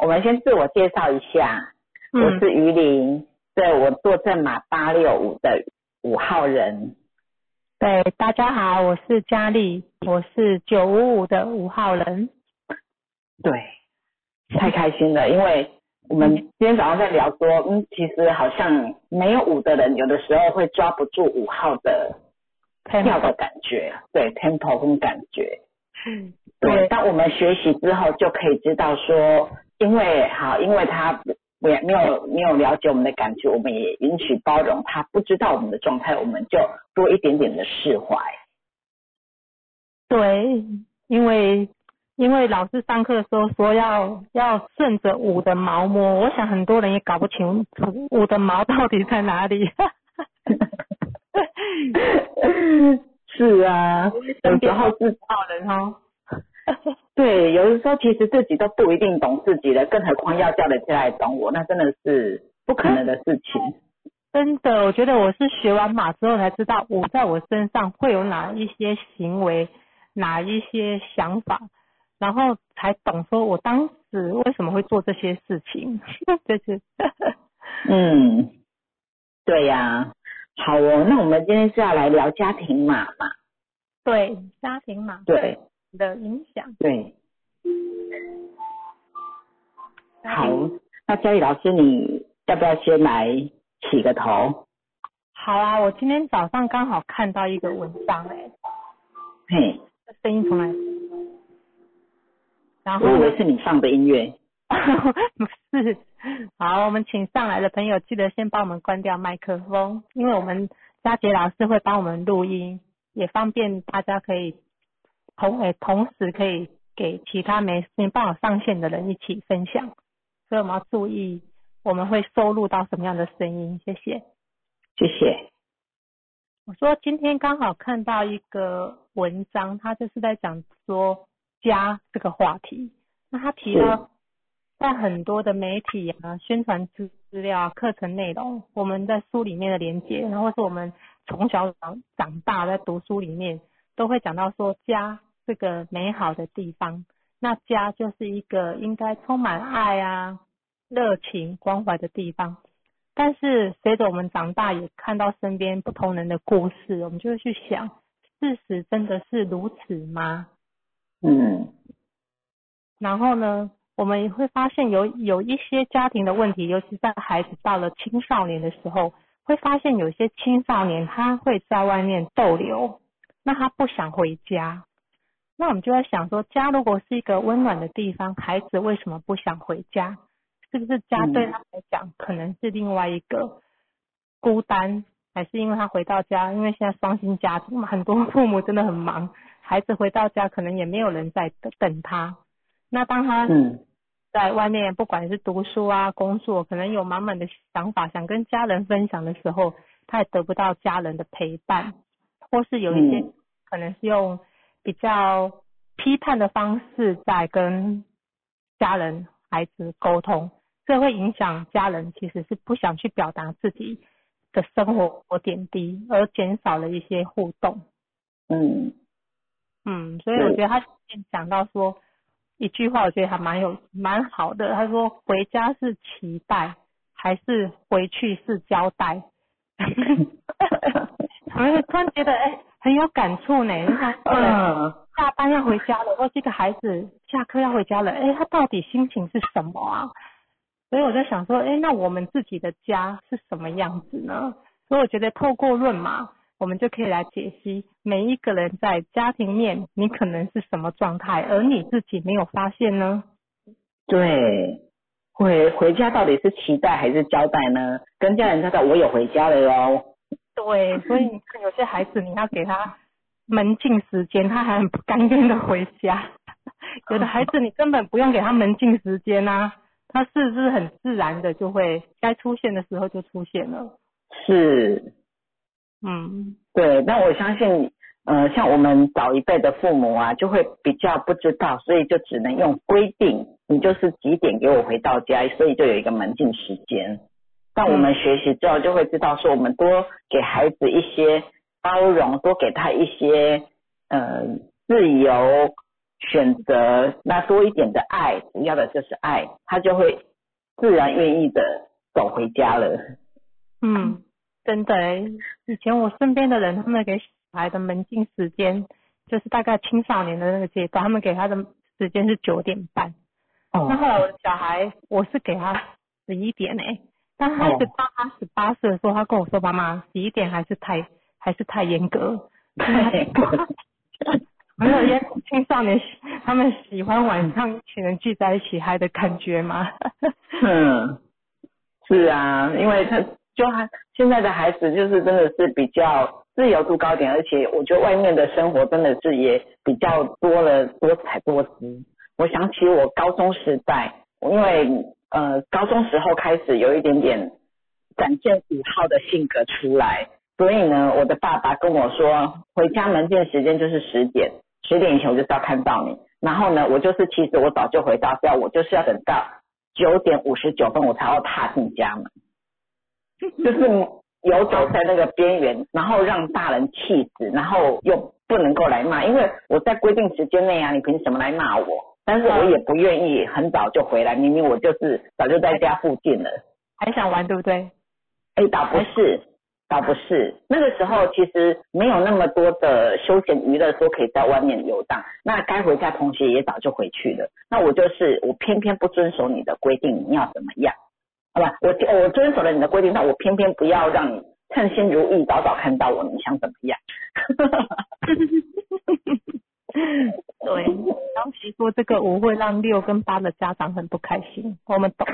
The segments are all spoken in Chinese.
我们先自我介绍一下，嗯我是于林，对我坐正码八六五的五号人。对，大家好，我是佳丽，我是九五五的五号人。对，太开心了，因为我们今天早上在聊说，嗯，其实好像没有五的人，有的时候会抓不住五号的跳的感觉，对 tempo 跟感觉。嗯，对对，当我们学习之后，就可以知道说，因为好，因为他也没有没有了解我们的感觉，我们也允许包容他不知道我们的状态，我们就多一点点的释怀。对，因为因为老师上课的时候说要要顺着五的毛摸，我想很多人也搞不清楚五的毛到底在哪里。是啊，有时候自好人哦。对，有的时候其实自己都不一定懂自己的，更何况要叫人家来懂我，那真的是不可能的事情。真的，我觉得我是学完马之后才知道，我在我身上会有哪一些行为，哪一些想法，然后才懂说我当时为什么会做这些事情。就是，嗯，对呀、好哦，那我们今天是要来聊家庭马嘛？对家庭马对的影响。对，好那佳怡老师，你要不要先来起个头？好啊，我今天早上刚好看到一个文章、哎，嘿，这声音从来，然后我以呢为是你放的音乐。不是，好，我们请上来的朋友记得先帮我们关掉麦克风，因为我们佳杰老师会帮我们录音，也方便大家可以同诶、同时可以给其他没没办法上线的人一起分享，所以我们要注意我们会收录到什么样的声音，谢谢。谢谢。我说今天刚好看到一个文章，他就是在讲说家这个话题。那他提到，在很多的媒体啊、宣传资资料啊、课程内容，我们在书里面的连接，然后是我们从小长长大在读书里面，都会讲到说家这个美好的地方。那家就是一个应该充满爱啊、热情、关怀的地方。但是随着我们长大，也看到身边不同人的故事，我们就会去想，事实真的是如此吗？嗯然后呢，我们也会发现有有一些家庭的问题，尤其在孩子到了青少年的时候，会发现有些青少年他会在外面逗留，那他不想回家。那我们就在想说，家如果是一个温暖的地方，孩子为什么不想回家？是不是家对他来讲可能是另外一个孤单，还是因为他回到家，因为现在双薪家庭嘛，很多父母真的很忙，孩子回到家可能也没有人在等等他。那当他嗯。在外面不管是读书啊、工作，可能有满满的想法想跟家人分享的时候，他也得不到家人的陪伴，或是有一些嗯。可能是用比较批判的方式在跟家人、孩子沟通，这会影响家人其实是不想去表达自己的生活点滴，而减少了一些互动。嗯嗯，所以我觉得他讲到说一句话，我觉得还蛮有蛮好的。他说回家是期待，还是回去是交代？我们突然觉得哎、很有感触呢。你看，嗯下班要回家了，或这个孩子下课要回家了，哎，他到底心情是什么啊？所以我在想说，哎，那我们自己的家是什么样子呢？所以我觉得透过论嘛，我们就可以来解析每一个人在家庭面，你可能是什么状态，而你自己没有发现呢？对，回回家到底是期待还是交代呢？跟家人交代我有回家了哟。对，所以你看有些孩子，你要给他门禁时间，他还很不甘愿的回家；有的孩子你根本不用给他门禁时间啊，他是不是很自然的就会该出现的时候就出现了？是，嗯，对，那我相信，呃，像我们早一辈的父母啊，就会比较不知道，所以就只能用规定，你就是几点给我回到家，所以就有一个门禁时间。但我们学习之后，就会知道说，我们多给孩子一些包容，多给他一些呃自由，选择那多一点的爱，主要的就是爱，他就会自然愿意的走回家了。嗯，真的欸，以前我身边的人，他们给小孩的门禁时间，就是大概青少年的那个阶段，他们给他的时间是九点半。哦那哦，后来我的小孩，我是给他十一点诶、但他一直哦到他十八岁的时候，他跟我说：“妈妈，十一点还是太还是太严格。”太严格没有，因为青少年他们喜欢晚上一群人聚在一起嗨的感觉嘛。嗯，是啊，因为他就他现在的孩子就是真的是比较自由度高一点，而且我觉得外面的生活真的是也比较多了多彩多姿。我想起我高中时代，因为呃高中时候开始有一点点展现五号的性格出来，所以呢，我的爸爸跟我说，回家门禁时间就是十点，十点以前我就是要看到你。然后呢，我就是其实我早就回到家，我就是要等到九点五十九分我才要踏进家门，就是游走在那个边缘，然后让大人气死，然后又不能够来骂，因为我在规定时间内啊，你凭什么来骂我？但是我也不愿意很早就回来，明明我就是早就在家附近了。还想玩，对不对？哎，倒不是，倒不是。那个时候其实没有那么多的休闲娱乐，说可以在外面游荡。那该回家同学也早就回去了。那我就是我偏偏不遵守你的规定，你要怎么样？好吧，我我遵守了你的规定，但我偏偏不要让你称心如意，早早看到我，你想怎么样？对，当时说这个五会让六跟八的家长很不开心，我们懂。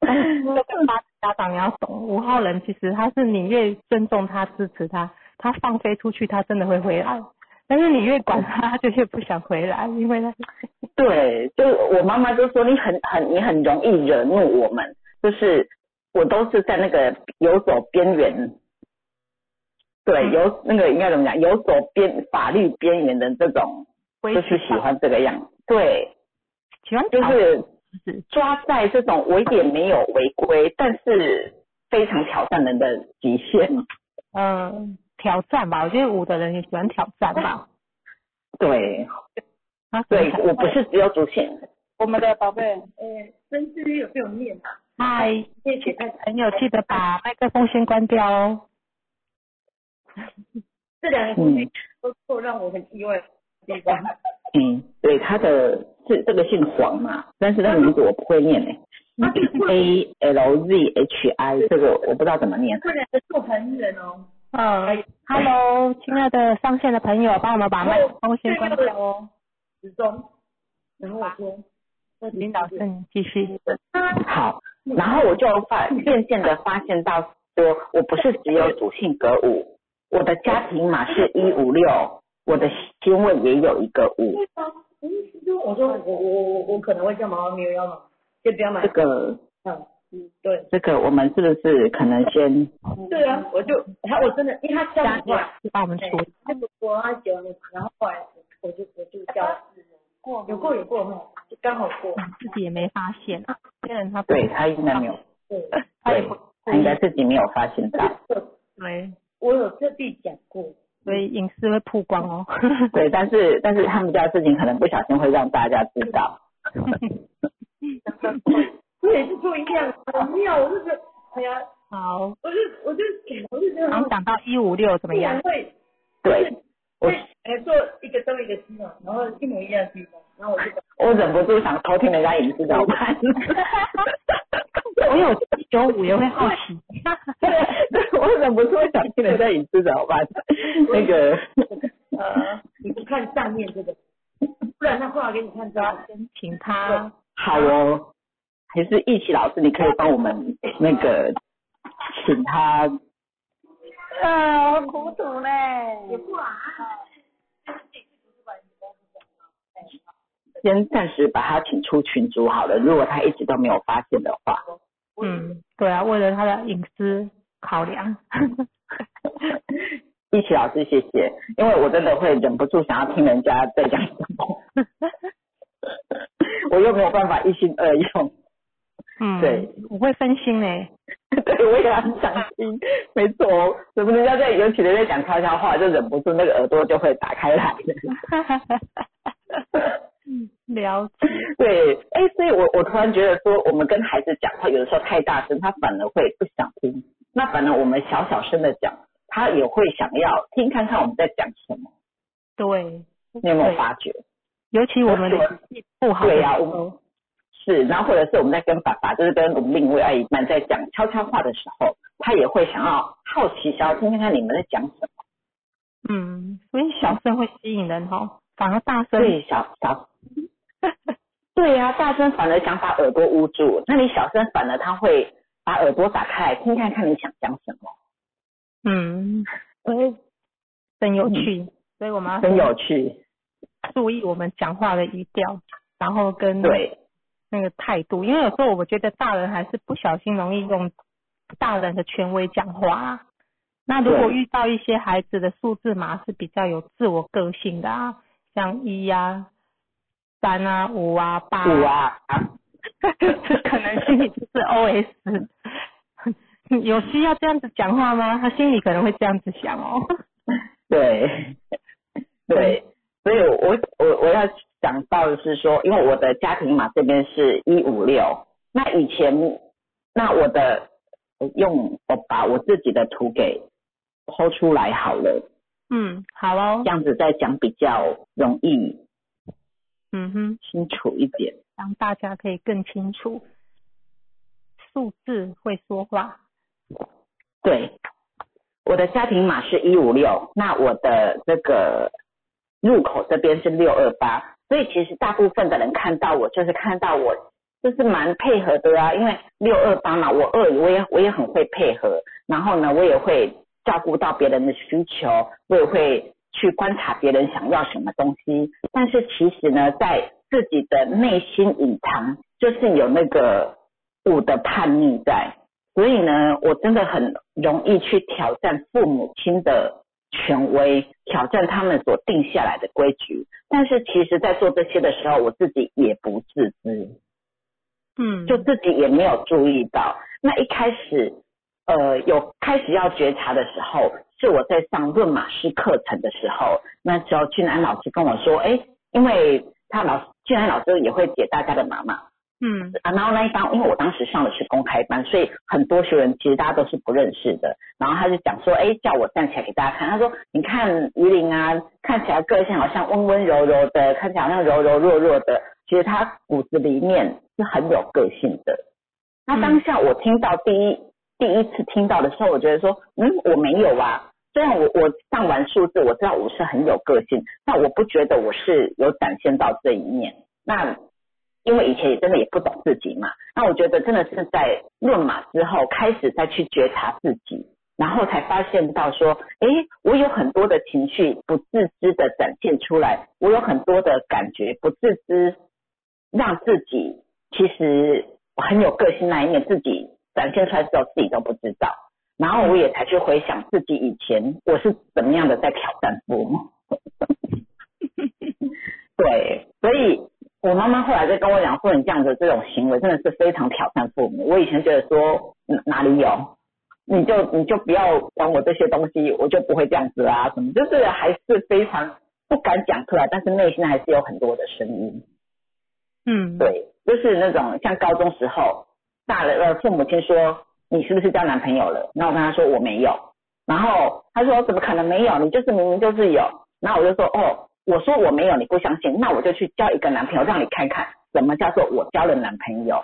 六跟八的家长也要懂，五号人其实他是你越尊重他、支持他，他放飞出去，他真的会回来。但是你越管他，他就越不想回来，因为他 对，就我妈妈就说你很很你很容易惹怒我们，就是我都是在那个游走边缘，对，有那个应该怎么讲，有走边法律边缘的这种，就是喜欢这个样。子，对，喜欢就是是抓在这种我也没有违规，但是非常挑战人的极限，嗯挑战吧。我觉得五的人也喜欢挑战吧。对。啊对，我不是只有主线，我们的宝贝，呃，生字有没有念啊？嗨，谢谢太朋友记得把麦克风先关掉哦。这两个故事都做让我很意外的地方。嗯，对，他的是这个姓黄嘛，但是那个名字我不会念诶、他是会 A L Z H I 这个我不知道怎么念。这两个做朋人哦。嗯，Hello，亲爱的上线的朋友，帮我们把麦克风先关掉哦。时钟，然后我说，那领导是你继续。好，然后我就发渐渐的发现到说，我不是只有主性格五，我的家庭码是一五六，我的星位也有一个五，嗯，我说我我我我可能会叫妈妈没有要买，先不要买。这。个嗯嗯，对。这个我们是不是可能先对啊，我就他我真的，因为他叫过来，是帮我们处理。那个我他结完了，然后后来我就我就叫过有过有过没有？就刚好过。自己也没发现，有些人他对他应该没有，对，对他也不他应该自己没有发现到，对，我有特地讲过。所以隐私会曝光哦。对，但是但是他们家的事情可能不小心会让大家知道，我也是做一样，很妙，我就觉得，哎呀，好，我就我就我就觉得然后讲到一五六怎么样？会对我会呃做一个东一个西嘛，然后一模一样的地方，然后我就我忍不住想偷听人家隐私怎么办？我有九五也会好奇。对，我忍不住想听人家隐私怎么办？那个，呃，你不看上面这个，不然他画给你看这个。先请他好哦，还是易奇老师，你可以帮我们那个，请他啊，好苦土嘞，也不啊。先暂时把他请出群组好了。如果他一直都没有发现的话，嗯，对啊，为了他的隐私考量。一起老师谢谢，因为我真的会忍不住想要听人家在讲什么，我又没有办法一心二用。嗯，对，我会分心嘞。对，我也很想听，没错，什么人家在尤其的在讲悄悄话，就忍不住那个耳朵就会打开来 了解。对，哎，所以我我突然觉得说，我们跟孩子讲话有的时候太大声，他反而会不想听。那反而我们小小声的讲，他也会想要听看看我们在讲什么。对，你有没有发觉？尤其我们的不好，对呀，我们是，然后或者是我们在跟爸爸，就是跟我们另外爱一半在讲悄悄话的时候，他也会想要好奇，想要听听看你们在讲什么。嗯，所以小声会吸引人哦，反而大声对小小，对呀，大声反而想把耳朵捂住，那你小声反而他会把耳朵打开，听看看你想讲什么。嗯，以真有趣，所以我们要真有趣。注意我们讲话的语调，然后跟对那个态度，因为有时候我觉得大人还是不小心容易用大人的权威讲话。那如果遇到一些孩子的数字码是比较有自我个性的啊，像一呀、三啊、五啊、八五啊，可能心里就是 OS，有需要这样子讲话吗？他心里可能会这样子想哦。对，对。所以，我我我要讲到的是说，因为我的家庭码这边是一五六，那以前那我的用我把我自己的图给剖出来好了。嗯，好哦。这样子再讲比较容易，嗯哼，清楚一点，让大家可以更清楚。数字会说话。对，我的家庭码是一五六，那我的这个。入口这边是六二八，所以其实大部分的人看到我就是看到我就是蛮配合的啊，因为六二八嘛，我二我也我也很会配合，然后呢我也会照顾到别人的需求，我也会去观察别人想要什么东西，但是其实呢在自己的内心隐藏就是有那个五的叛逆在，所以呢我真的很容易去挑战父母亲的。权威挑战他们所定下来的规矩，但是其实，在做这些的时候，我自己也不自知，嗯，就自己也没有注意到。那一开始，呃，有开始要觉察的时候，是我在上论马师课程的时候，那时候俊安老师跟我说，哎，因为他老俊安老师也会解大家的码嘛。嗯啊，然后那一班，因为我当时上的是公开班，所以很多学员其实大家都是不认识的。然后他就讲说，哎，叫我站起来给大家看。他说，你看于林啊，看起来个性好像温温柔柔的，看起来好像柔柔弱弱的，其实他骨子里面是很有个性的。那当下我听到第一第一次听到的时候，我觉得说，嗯，我没有啊。虽然我我上完数字，我知道我是很有个性，但我不觉得我是有展现到这一面。那。因为以前也真的也不懂自己嘛，那我觉得真的是在论马之后开始再去觉察自己，然后才发现到说，哎，我有很多的情绪不自知的展现出来，我有很多的感觉不自知，让自己其实很有个性那一面自己展现出来之后自己都不知道，然后我也才去回想自己以前我是怎么样的在挑战父母，对，所以。我妈妈后来在跟我讲说，你这样的这种行为真的是非常挑战父母。我以前觉得说哪里有，你就你就不要管我这些东西，我就不会这样子啊，什么就是还是非常不敢讲出来，但是内心还是有很多的声音。嗯，对，就是那种像高中时候，大了呃父母亲说你是不是交男朋友了？然后我跟他说我没有，然后他说怎么可能没有？你就是明明就是有，然后我就说哦。我说我没有，你不相信，那我就去交一个男朋友，让你看看什么叫做我交了男朋友。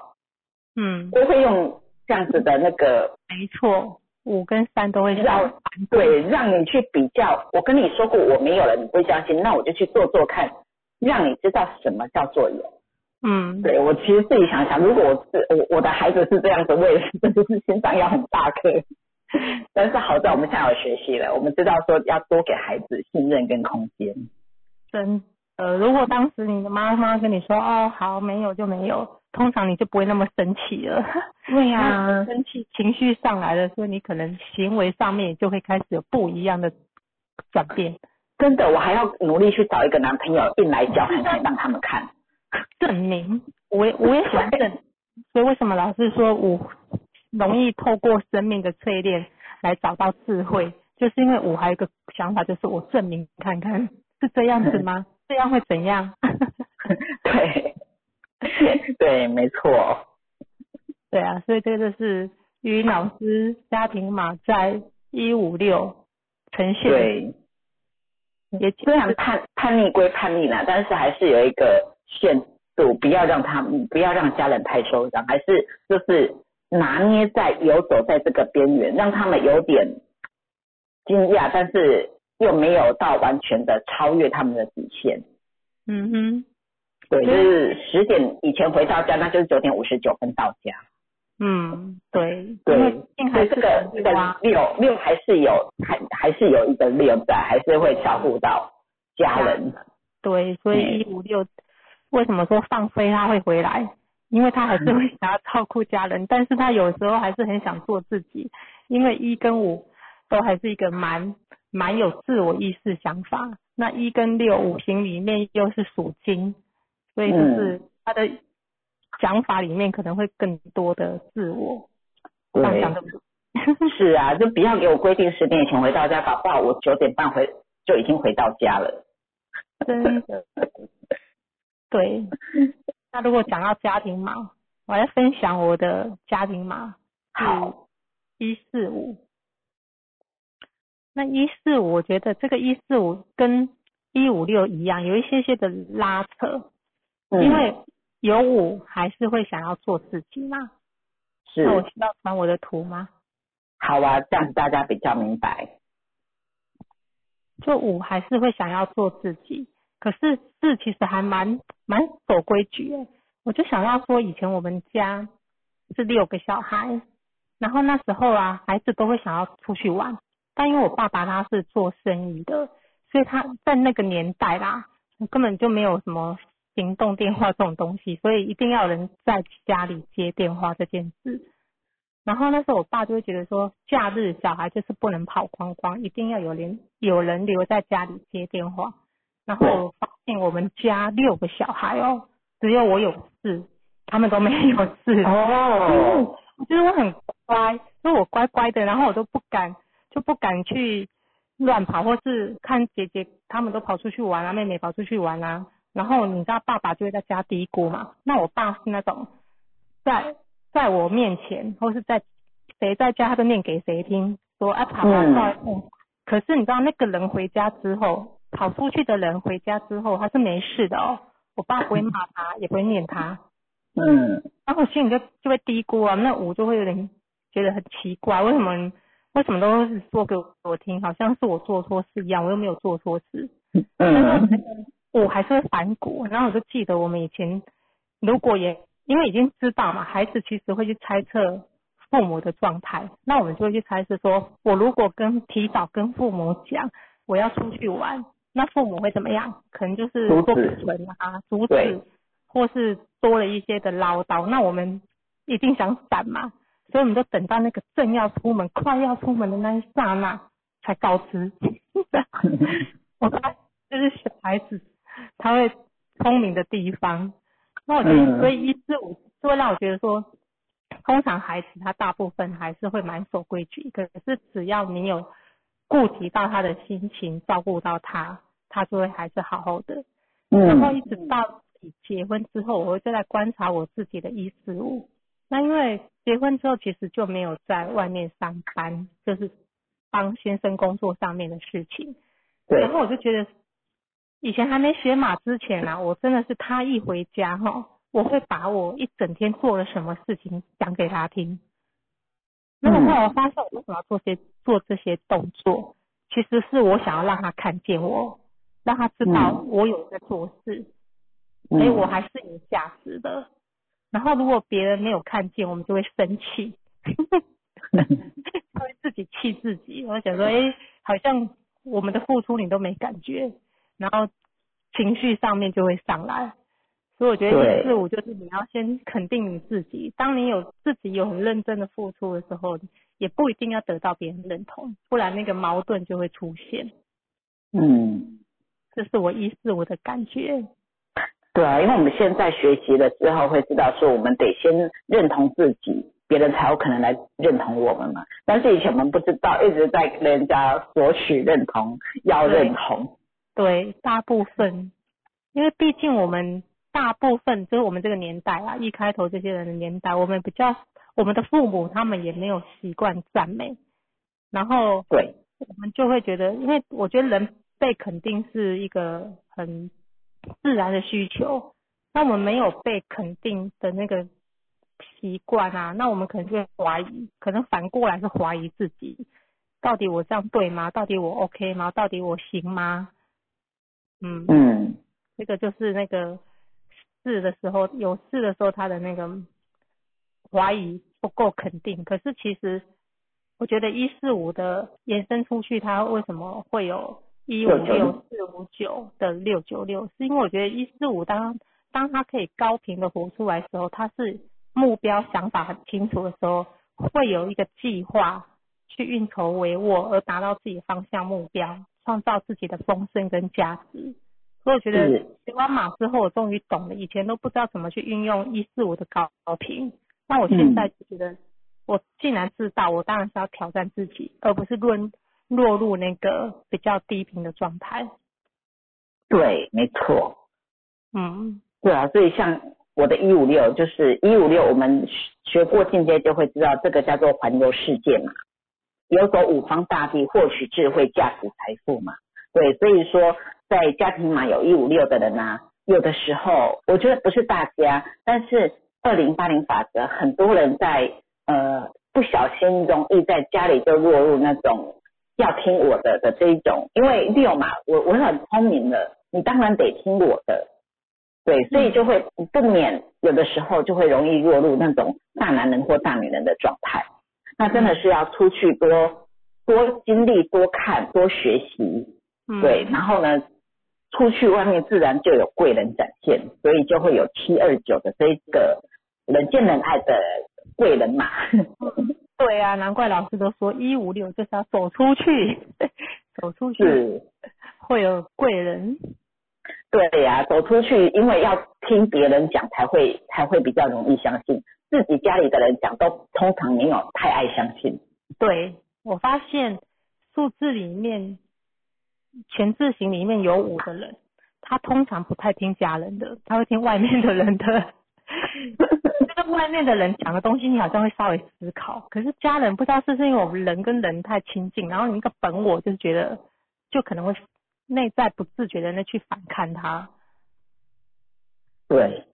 嗯，我会用这样子的那个，没错，五跟三都会让对，让你去比较。我跟你说过我没有了，你不相信，那我就去做做看，让你知道什么叫做有。嗯，对我其实自己想想，如果我是我我的孩子是这样子，我也是真的是心脏要很大颗。但是好在我们现在有学习了，我们知道说要多给孩子信任跟空间。真呃，如果当时你的妈妈跟你说哦好没有就没有，通常你就不会那么生气了。对呀，生气情绪上来了，所以你可能行为上面就会开始有不一样的转变。真的，我还要努力去找一个男朋友硬来教，看看让他们看证明。我我也喜欢证，所以为什么老是说我容易透过生命的淬炼来找到智慧，就是因为我还有一个想法，就是我证明看看是这样子吗？这样会怎样？对，对，没错。对啊，所以这个就是于老师家庭码在一五六呈现。对，也虽然叛叛逆归叛逆啦，但是还是有一个限度，不要让他们不要让家人太受伤，还是就是拿捏在游走在这个边缘，让他们有点惊讶，但是又没有到完全的超越他们的底线。嗯哼，对，就是十点以前回到家，那就是九点五十九分到家。嗯，对，对，所以这个这个六六还是有还还是有一个六在，还是会照顾到家人。对，所以一五六为什么说放飞他会回来？因为他还是会想要照顾家人，但是他有时候还是很想做自己。因为一跟五都还是一个蛮蛮有自我意识想法，那一跟六五行里面又是属金，所以就是他的。想法里面可能会更多的自我，对，是啊，就不要给我规定十点以前回到家，搞不好我九点半回就已经回到家了。真的，对。那如果讲到家庭码，我来分享我的家庭码，好，一四五。那一四五，我觉得这个一四五跟一五六一样，有一些些的拉扯，因为。有五还是会想要做自己嘛？是。那我需要传我的图吗？好啊，这样大家比较明白。就五还是会想要做自己，可是四其实还蛮蛮守规矩诶。我就想要说，以前我们家是六个小孩，然后那时候啊，孩子都会想要出去玩，但因为我爸爸他是做生意的，所以他在那个年代啦，根本就没有什么。行动电话这种东西，所以一定要人在家里接电话这件事。然后那时候我爸就会觉得说，假日小孩就是不能跑光光，一定要有人有人留在家里接电话。然后我发现我们家六个小孩哦，只有我有事，他们都没有事。哦，我觉得我很乖，因为我乖乖的，然后我都不敢就不敢去乱跑，或是看姐姐他们都跑出去玩啊，妹妹跑出去玩啊。然后你知道爸爸就会在家嘀咕嘛？那我爸是那种在在我面前或是在谁在家他都念给谁听，说哎跑跑跑。可是你知道那个人回家之后，跑出去的人回家之后他是没事的哦。我爸不会骂他，也不会念他。嗯。然后心里就就会嘀咕啊，那我就会有点觉得很奇怪，为什么为什么都是说给我听，好像是我做错事一样，我又没有做错事。嗯。我还是会反骨，然后我就记得我们以前，如果也因为已经知道嘛，孩子其实会去猜测父母的状态，那我们就会去猜测说，我如果跟提早跟父母讲我要出去玩，那父母会怎么样？可能就是阻止啊，阻止，或是多了一些的唠叨，那我们一定想闪嘛，所以我们都等到那个正要出门、快要出门的那一刹那才告知。我说就是小孩子。他会聪明的地方，那我觉得，所以一四五就会让我觉得说，通常孩子他大部分还是会蛮守规矩，可是只要你有顾及到他的心情，照顾到他，他就会还是好好的。然后一直到结婚之后，我会再来观察我自己的一四五。那因为结婚之后，其实就没有在外面上班，就是帮先生工作上面的事情。对。然后我就觉得。以前还没学马之前啊，我真的是他一回家哈，我会把我一整天做了什么事情讲给他听。那后来我发现，我为什么要做些做这些动作？其实是我想要让他看见我，让他知道我有在做事，所以，我还是有价值的。然后如果别人没有看见，我们就会生气，会自己气自己。我想说，哎，好像我们的付出你都没感觉。然后情绪上面就会上来，所以我觉得一四五就是你要先肯定你自己。当你有自己有很认真的付出的时候，也不一定要得到别人认同，不然那个矛盾就会出现。嗯，这是我一四五的感觉。对啊，因为我们现在学习了之后会知道说，我们得先认同自己，别人才有可能来认同我们嘛。但是以前我们不知道，一直在跟人家索取认同，要认同。对，大部分，因为毕竟我们大部分就是我们这个年代啊，一开头这些人的年代，我们比较，我们的父母他们也没有习惯赞美，然后对，我们就会觉得，因为我觉得人被肯定是一个很自然的需求，那我们没有被肯定的那个习惯啊，那我们可能就会怀疑，可能反过来是怀疑自己，到底我这样对吗？到底我 OK 吗？到底我行吗？嗯嗯，这个就是那个试的时候有试的时候，他的那个怀疑不够肯定。可是其实我觉得一四五的延伸出去，它为什么会有一五六四五九的六九六？是因为我觉得一四五当当他可以高频的活出来的时候，他是目标想法很清楚的时候，会有一个计划去运筹帷幄而达到自己的方向目标。创造自己的丰盛跟价值，所以我觉得学完马之后，我终于懂了，以前都不知道怎么去运用一四五的高频，那我现在就觉得，我既然知道，我当然是要挑战自己，而不是落落入那个比较低频的状态。对，没错。嗯，对啊，所以像我的一五六，就是一五六，我们学过进阶就会知道，这个叫做环游世界嘛。游走五方大地，获取智慧，价值财富嘛。对，所以说在家庭码有一五六的人啊，有的时候我觉得不是大家，但是二零八零法则，很多人在呃不小心容易在家里就落入那种要听我的的这一种，因为六嘛，我我很聪明的，你当然得听我的。对，所以就会不免有的时候就会容易落入那种大男人或大女人的状态。那真的是要出去多多经历、多看、多学习，对，然后呢，出去外面自然就有贵人展现，所以就会有七二九的这个人见人爱的贵人嘛。对啊，难怪老师都说一五六就是要走出去，走出去会有贵人。对呀，走出去，因为要听别人讲才会才会比较容易相信。自己家里的人讲都通常没有太爱相信。对我发现数字里面全字形里面有五的人，他通常不太听家人的，他会听外面的人的。这个外面的人讲的东西，你好像会稍微思考。可是家人不知道是不是因为我们人跟人太亲近，然后你那个本我就是觉得就可能会内在不自觉的那去反抗他。对，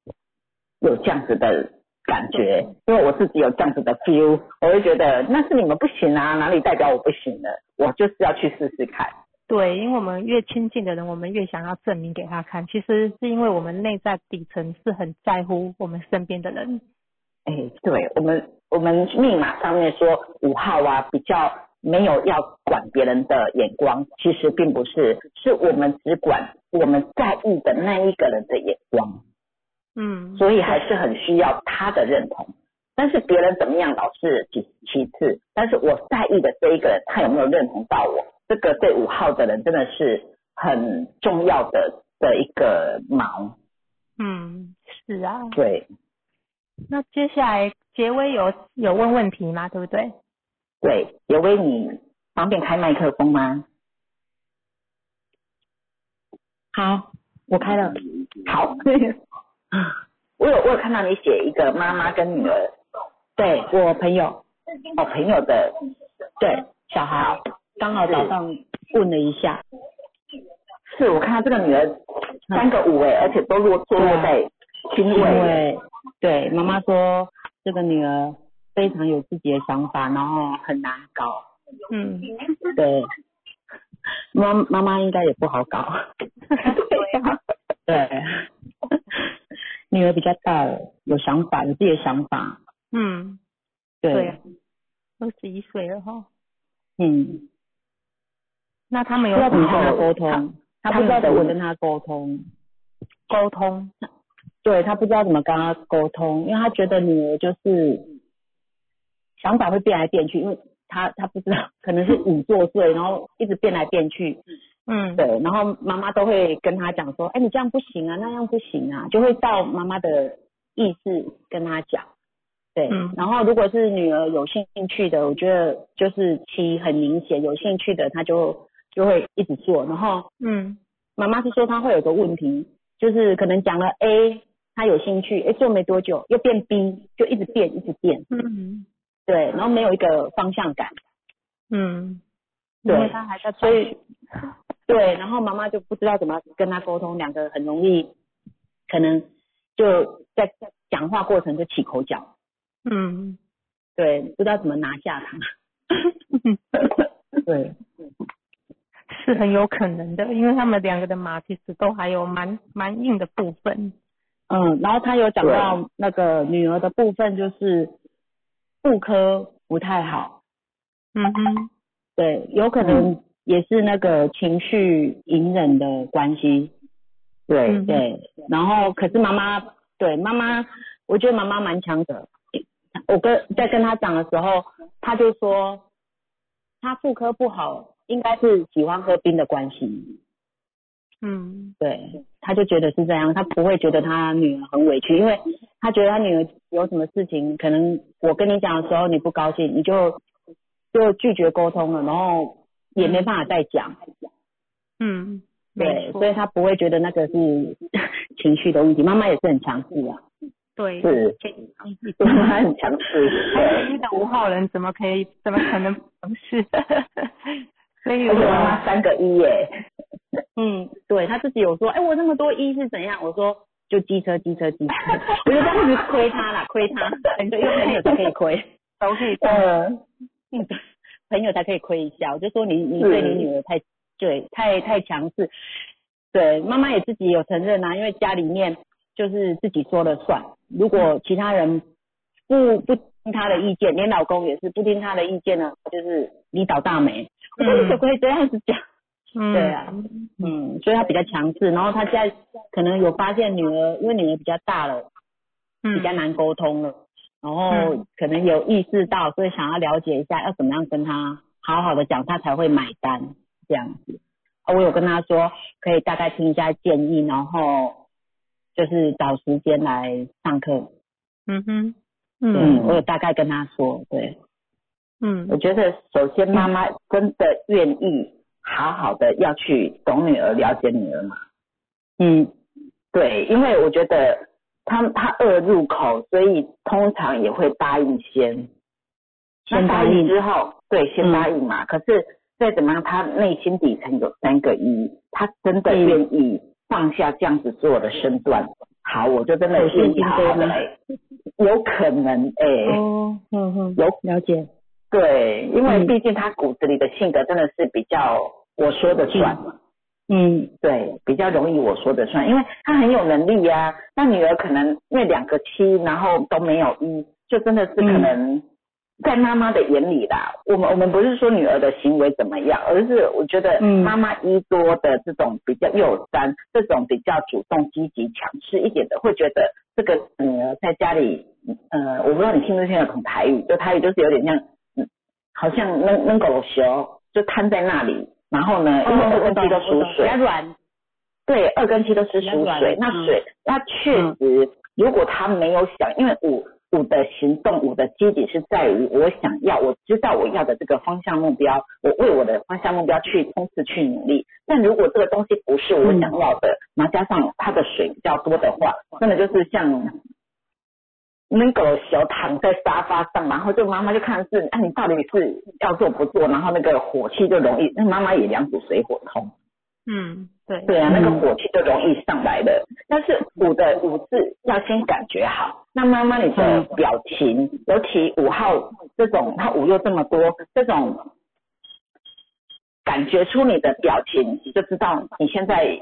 有这样子的。感觉，因为我自己有这样子的 feel，我会觉得那是你们不行啊，哪里代表我不行了？我就是要去试试看。对，因为我们越亲近的人，我们越想要证明给他看。其实是因为我们内在底层是很在乎我们身边的人。哎，对我们，我们密码上面说五号啊，比较没有要管别人的眼光，其实并不是，是我们只管我们在意的那一个人的眼光。嗯，所以还是很需要他的认同，但是别人怎么样老是其其次，但是我在意的这一个人，他有没有认同到我？这个对五号的人真的是很重要的的一个毛。嗯，是啊。对。那接下来杰威有有问问题吗？对不对？对，杰威，你方便开麦克风吗？好，我开了。好。我有我有看到你写一个妈妈跟女儿，对我朋友，哦朋友的，对小孩，刚好早上问了一下，是我看到这个女儿三个五哎，而且都落坐落在轻微，对妈妈说这个女儿非常有自己的想法，然后很难搞，嗯，对，妈妈妈应该也不好搞，对。女儿比较大了，有想法，有自己的想法。嗯，对，二十一岁了哈。嗯，那他们有怎么跟他沟通？他不知道怎么跟他沟通。沟通？对他不知道怎么跟他沟通，因为他觉得女儿就是想法会变来变去，因为他他不知道，可能是五作祟，然后一直变来变去。嗯，对，然后妈妈都会跟他讲说，哎，你这样不行啊，那样不行啊，就会照妈妈的意思跟他讲。对，嗯然后如果是女儿有兴趣的，我觉得就是七很明显有兴趣的，他就就会一直做。然后嗯妈妈是说她会有个问题，就是可能讲了 A，她有兴趣，哎，做没多久又变 B，就一直变一直变，嗯。对，然后没有一个方向感，嗯，对。因为他还在所以对，然后妈妈就不知道怎么跟他沟通，两个很容易可能就在讲话过程就起口角，嗯。对，不知道怎么拿下他，对，是很有可能的，因为他们两个的马其实都还有蛮蛮硬的部分。嗯，然后他有讲到那个女儿的部分，就是妇科不太好，嗯哼，对，有可能也是那个情绪隐忍的关系，对。嗯对，然后可是妈妈对妈妈，我觉得妈妈蛮强的。我跟在跟他讲的时候，他就说他妇科不好，应该是喜欢喝冰的关系。嗯对，他就觉得是这样，他不会觉得他女儿很委屈，因为他觉得他女儿有什么事情，可能我跟你讲的时候你不高兴，你就就拒绝沟通了，然后也没办法再讲。嗯，对所以他不会觉得那个是 情绪的问题。妈妈也是很强势啊。对，是，他 很强势，对，一个五号人怎么可以，怎么可能不是？所以而且妈我妈三个一耶，嗯，对他自己有说，哎、我那么多一是怎样？我说就机车机车机车，我就这样子亏他啦，亏他，因为朋友才可以亏，都可以嗯，嗯，朋友才可以亏一下。我就说你你对你女儿太对太太强势，对妈妈也自己有承认啊，因为家里面就是自己说了算，如果其他人不不听她的意见，连老公也是不听她的意见呢，就是你倒大霉。我说你可不可以这样子讲？嗯，对啊，嗯，所以他比较强势，然后他现在可能有发现女儿，因为女儿比较大了，嗯，比较难沟通了，然后嗯可能有意识到，所以想要了解一下要怎么样跟他好好的讲，他才会买单这样子。啊我有跟他说，可以大概听一下建议，然后就是找时间来上课。嗯哼，对，嗯我有大概跟他说，对，嗯。我觉得首先妈妈真的愿意好好的要去懂女儿、了解女儿嘛，嗯。对，因为我觉得他他恶入口，所以通常也会答应先，先答应。应之后，对，先嗯答应嘛。可是再怎么样，他内心底层有三个一，他真的嗯愿意放下这样子做的身段。好，我就真的愿意好好的来，有可能哎、哦，嗯嗯，有了解，对，因为嗯。毕竟他骨子里的性格真的是比较我说的算嘛。嗯对，比较容易我说的算，因为他很有能力呀、那女儿可能因为两个七，然后都没有一，就真的是可嗯能在妈妈的眼里啦，我们我们不是说女儿的行为怎么样，而是我觉得嗯妈妈一多的这种比较幼三，这种比较主动、积极、强势一点的，会觉得这个女儿在家里，呃，我不知道你听不听得懂台语，就台语就是有点像，嗯，好像扔扔狗熊，就瘫在那里。然后呢，因为二跟七都属水，比较软，对，二跟七都是属水，那嗯。水，那确实，如果他没有想，因为五五的行动，五的积极是在于我想要，我知道我要的这个方向目标，我为我的方向目标去冲刺去努力。但如果这个东西不是我想要的，然后加上它的水比较多的话，真的就是像。那个小躺在沙发上，然后就妈妈就看是，啊，你到底是要做不做？然后那个火气就容易，那妈妈也两组水火通，嗯，对，对啊，那个火气就容易上来了。但是五的五字要先感觉好，那妈妈你的表情，尤其五号这种，他五又这么多，这种感觉出你的表情，你就知道你现在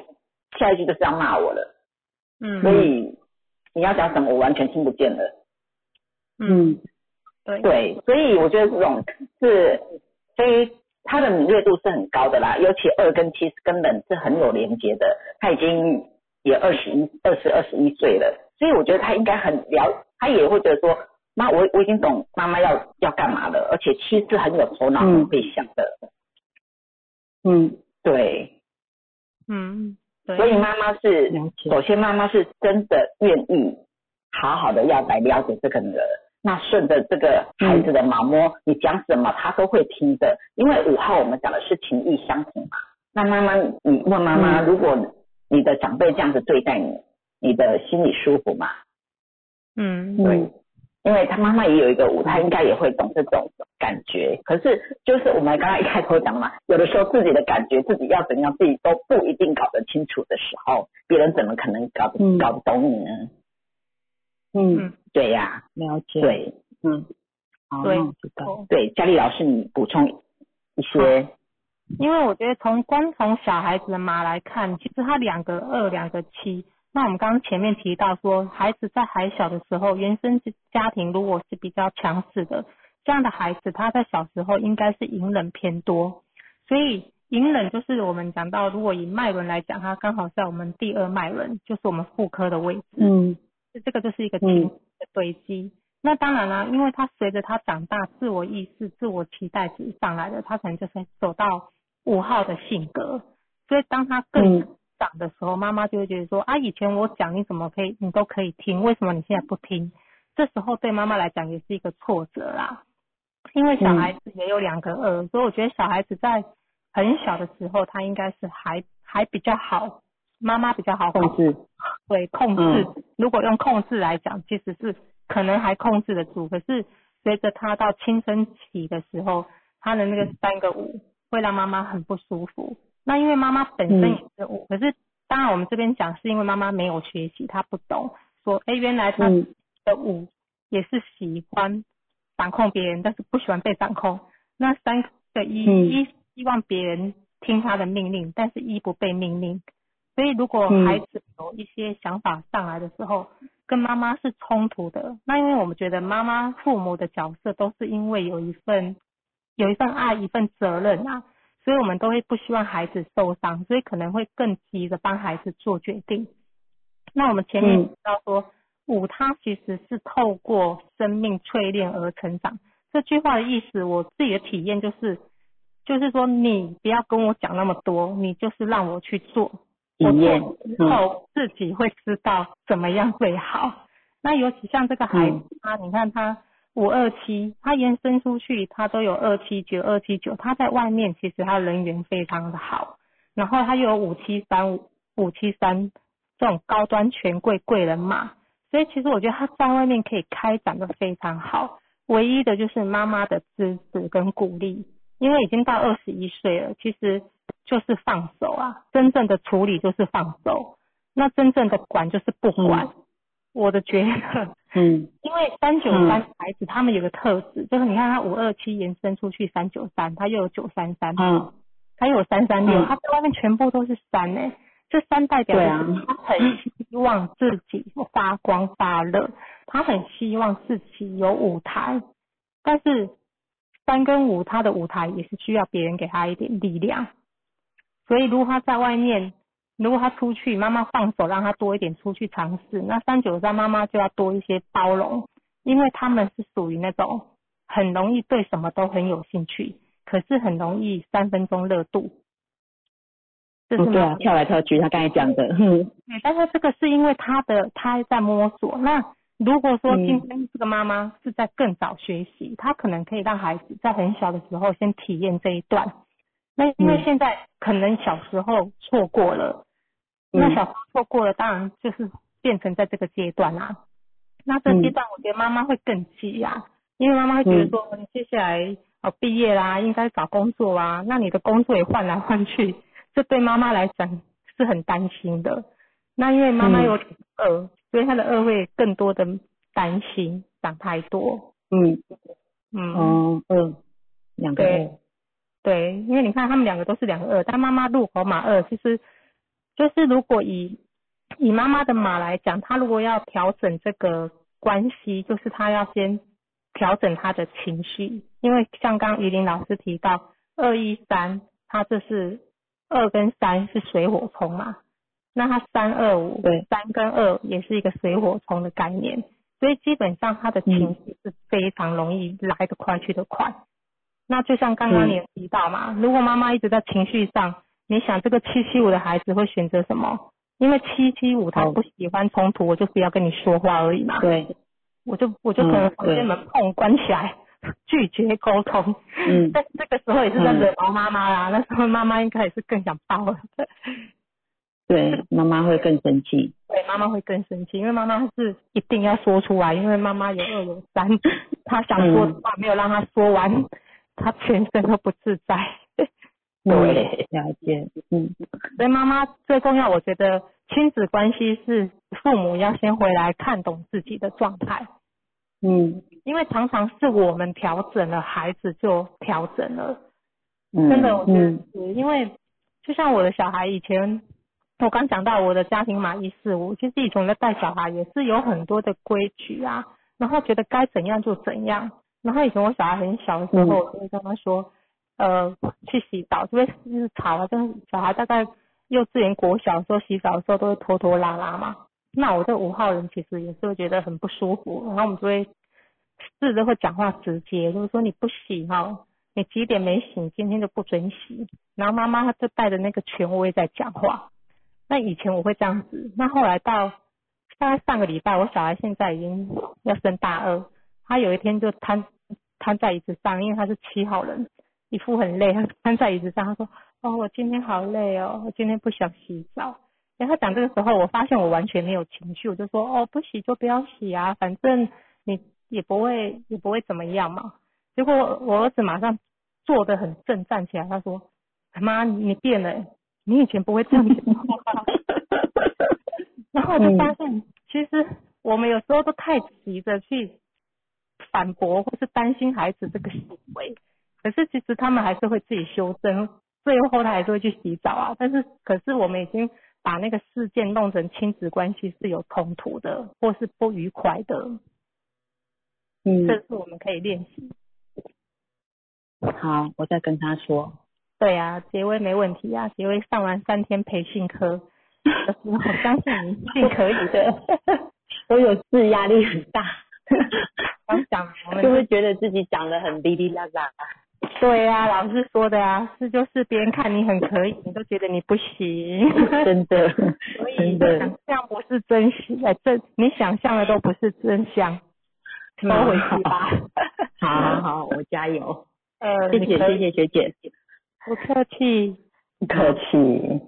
下一句就是要骂我了，嗯，所以你要讲什么我完全听不见了。嗯，嗯。对，对，所以我觉得这种是非他的敏锐度是很高的啦，尤其二跟七是根本是很有连接的，他已经也二十一、二十二十一岁了，所以我觉得他应该很了，他也会觉得说，妈，我我已经懂妈妈要要干嘛了，而且七是很有头脑、会想的，嗯，对，嗯，对，所以妈妈是首先妈妈是真的愿意好好的要来了解这个女儿。那顺着这个孩子的毛摸，你讲什么他都会听的，因为五号我们讲的是情意相同嘛。那妈妈，你问妈妈，如果你的长辈这样子对待你，你的心里舒服吗？嗯，对，因为他妈妈也有一个五，他应该也会懂这种感觉。可是就是我们刚刚一开头讲嘛，有的时候自己的感觉，自己要怎样，自己都不一定搞得清楚的时候，别人怎么可能搞嗯搞得懂你呢？嗯，对呀、了解。，对嗯，好，对。对，佳丽老师，你补充一些，因为我觉得从光从小孩子的码来看，其实他两个二，两个七。那我们刚刚前面提到说，孩子在还小的时候，原生家庭如果是比较强势的，这样的孩子他在小时候应该是隐忍偏多。所以隐忍就是我们讲到，如果以脉轮来讲，它刚好在我们第二脉轮，就是我们妇科的位置。嗯这个就是一个嗯情绪的堆积。那当然啦，因为他随着他长大，自我意识、自我期待值上来的，他可能就是走到五号的性格。所以当他更嗯长的时候，妈妈就会觉得说啊，以前我讲你怎么可以，你都可以听，为什么你现在不听？这时候对妈妈来讲也是一个挫折啦，因为小孩子也有两个二，所以我觉得小孩子在很小的时候，他应该是还还比较好，妈妈比较好控制。对控制，嗯如果用控制来讲，其实是可能还控制得住。可是随着他到青春期的时候，他的那个三个五会让妈妈很不舒服。那因为妈妈本身也是五、可是当然我们这边讲是因为妈妈没有学习，她不懂说，哎，原来她嗯的五也是喜欢掌控别人，但是不喜欢被掌控。那三个一、嗯一希望别人听他的命令，但是一不被命令。所以如果嗯孩子有一些想法上来的时候，跟妈妈是冲突的，那因为我们觉得妈妈父母的角色都是因为有一份有一份爱，一份责任啊，所以我们都会不希望孩子受伤，所以可能会更急着帮孩子做决定。那我们前面嗯提到说，五他其实是透过生命淬炼而成长。这句话的意思，我自己的体验就是，就是说你不要跟我讲那么多，你就是让我去做，我体验做之后自己会知道怎么样会好。那尤其像这个孩子，他你看他五二七，他延伸出去，他都有二七九、二七九，他在外面其实他人缘非常的好，然后他又有五七三、五五七三这种高端权贵贵人嘛，所以其实我觉得他在外面可以开展的非常好。唯一的就是妈妈的支持跟鼓励，因为已经到二十一岁了，其实就是放手啊，真正的处理就是放手，那真正的管就是不管。我的觉得，嗯。因为三九三孩子他们有个特质，就是你看他五二七延伸出去三九三，他又有九三三，嗯。他又有三三六，嗯。他在外面全部都是三哎、这三代表他很希望自己发光发热，他很希望自己有舞台，但是三跟五他的舞台也是需要别人给他一点力量，所以如果他在外面，如果他出去，妈妈放手让他多一点出去尝试，那三九三妈妈就要多一些包容，因为他们是属于那种很容易对什么都很有兴趣，可是很容易三分钟热度。这是哦对啊，跳来跳去，他刚才讲的，嗯对，但是这个是因为他的他还在摸索。那如果说嗯今天这个妈妈是在更早学习，她可能可以让孩子在很小的时候先体验这一段。那因为嗯。现在可能小时候错过了，嗯。那小时候错过了，当然就是变成在这个阶段啦、那这阶段我觉得妈妈会更急呀、因为妈妈会觉得说，你接下来哦毕业啦，应该找工作啊，那你的工作也换来换去，这对妈妈来讲是很担心的。那因为妈妈嗯。有二、所以她的二会更多的担心，想太多。嗯。嗯，哦嗯，两个对因为你看他们两个都是两个二，但妈妈入口马二，其实就是如果以以妈妈的马来讲，她如果要调整这个关系，就是她要先调整她的情绪，因为像刚刚于林老师提到二一三，它这是二跟三是水火冲嘛，那它三二五对。三跟二也是一个水火冲的概念，所以基本上他的情绪是非常容易来得快去得快。那就像刚刚你有提到嘛，如果妈妈一直在情绪上，你想这个七七五的孩子会选择什么？因为七七五他哦不喜欢冲突，我就不要跟你说话而已嘛。对，我就我就可能房间门砰关起来，拒绝沟通。嗯 但这个时候也是在惹毛妈妈啦，那时候妈妈应该也是更想爆了。对，妈妈会更生气。对，妈妈会更生气，因为妈妈是一定要说出来，因为妈妈有二有三，她想说的话没有让她说完，她全身都不自在。对，了解。嗯所以妈妈最重要，我觉得亲子关系是父母要先回来看懂自己的状态，嗯因为常常是我们调整了，孩子就调整了。嗯真的，我觉得嗯因为就像我的小孩以前，我刚讲到我的家庭码一四五，其实以前我在带小孩也是有很多的规矩啊，然后觉得该怎样就怎样。然后以前我小孩很小的时候，嗯我就会跟他说，呃，去洗澡，就会就是吵啊，就是小孩大概幼稚园、国小的时候洗澡的时候都会拖拖拉拉嘛。那我这五号人其实也是会觉得很不舒服，然后我们就会试着会讲话直接，就是说你不洗哈，你几点没洗，今天就不准洗。然后妈妈她就带着那个权威在讲话。那以前我会这样子，那后来到大概上个礼拜，我小孩现在已经要升大二，他有一天就瘫瘫在椅子上，因为他是七号人，一副很累，他 瘫在椅子上，他说：“哦，我今天好累哦，我今天不想洗澡。”然后他讲这个时候，我发现我完全没有情绪，我就说：“哦，不洗就不要洗啊，反正你也不会也不会怎么样嘛。”结果我儿子马上坐得很正，站起来，他说：“妈，你变了，你以前不会这样讲话。”然后我就发现，其实我们有时候都太急着去反驳或是担心孩子这个行为，可是其实他们还是会自己修正，最后他还是会去洗澡啊。但是可是我们已经把那个事件弄成亲子关系是有冲突的，或是不愉快的，嗯这嗯，是我们可以练习。好，我再跟他说。对啊，结薇没问题啊，结薇上完三天培训课，我相信你一定可以的。我有事，压力很大，刚讲就会觉得自己讲的很哩哩啦啦。对呀、老师说的啊，是就是别人看你很可以，你都觉得你不行。真的，所以真的想象不是真实，哎，这你想象的都不是真相，收回去吧。好好好，我加油。呃，谢谢谢谢学姐。不客气。不客气。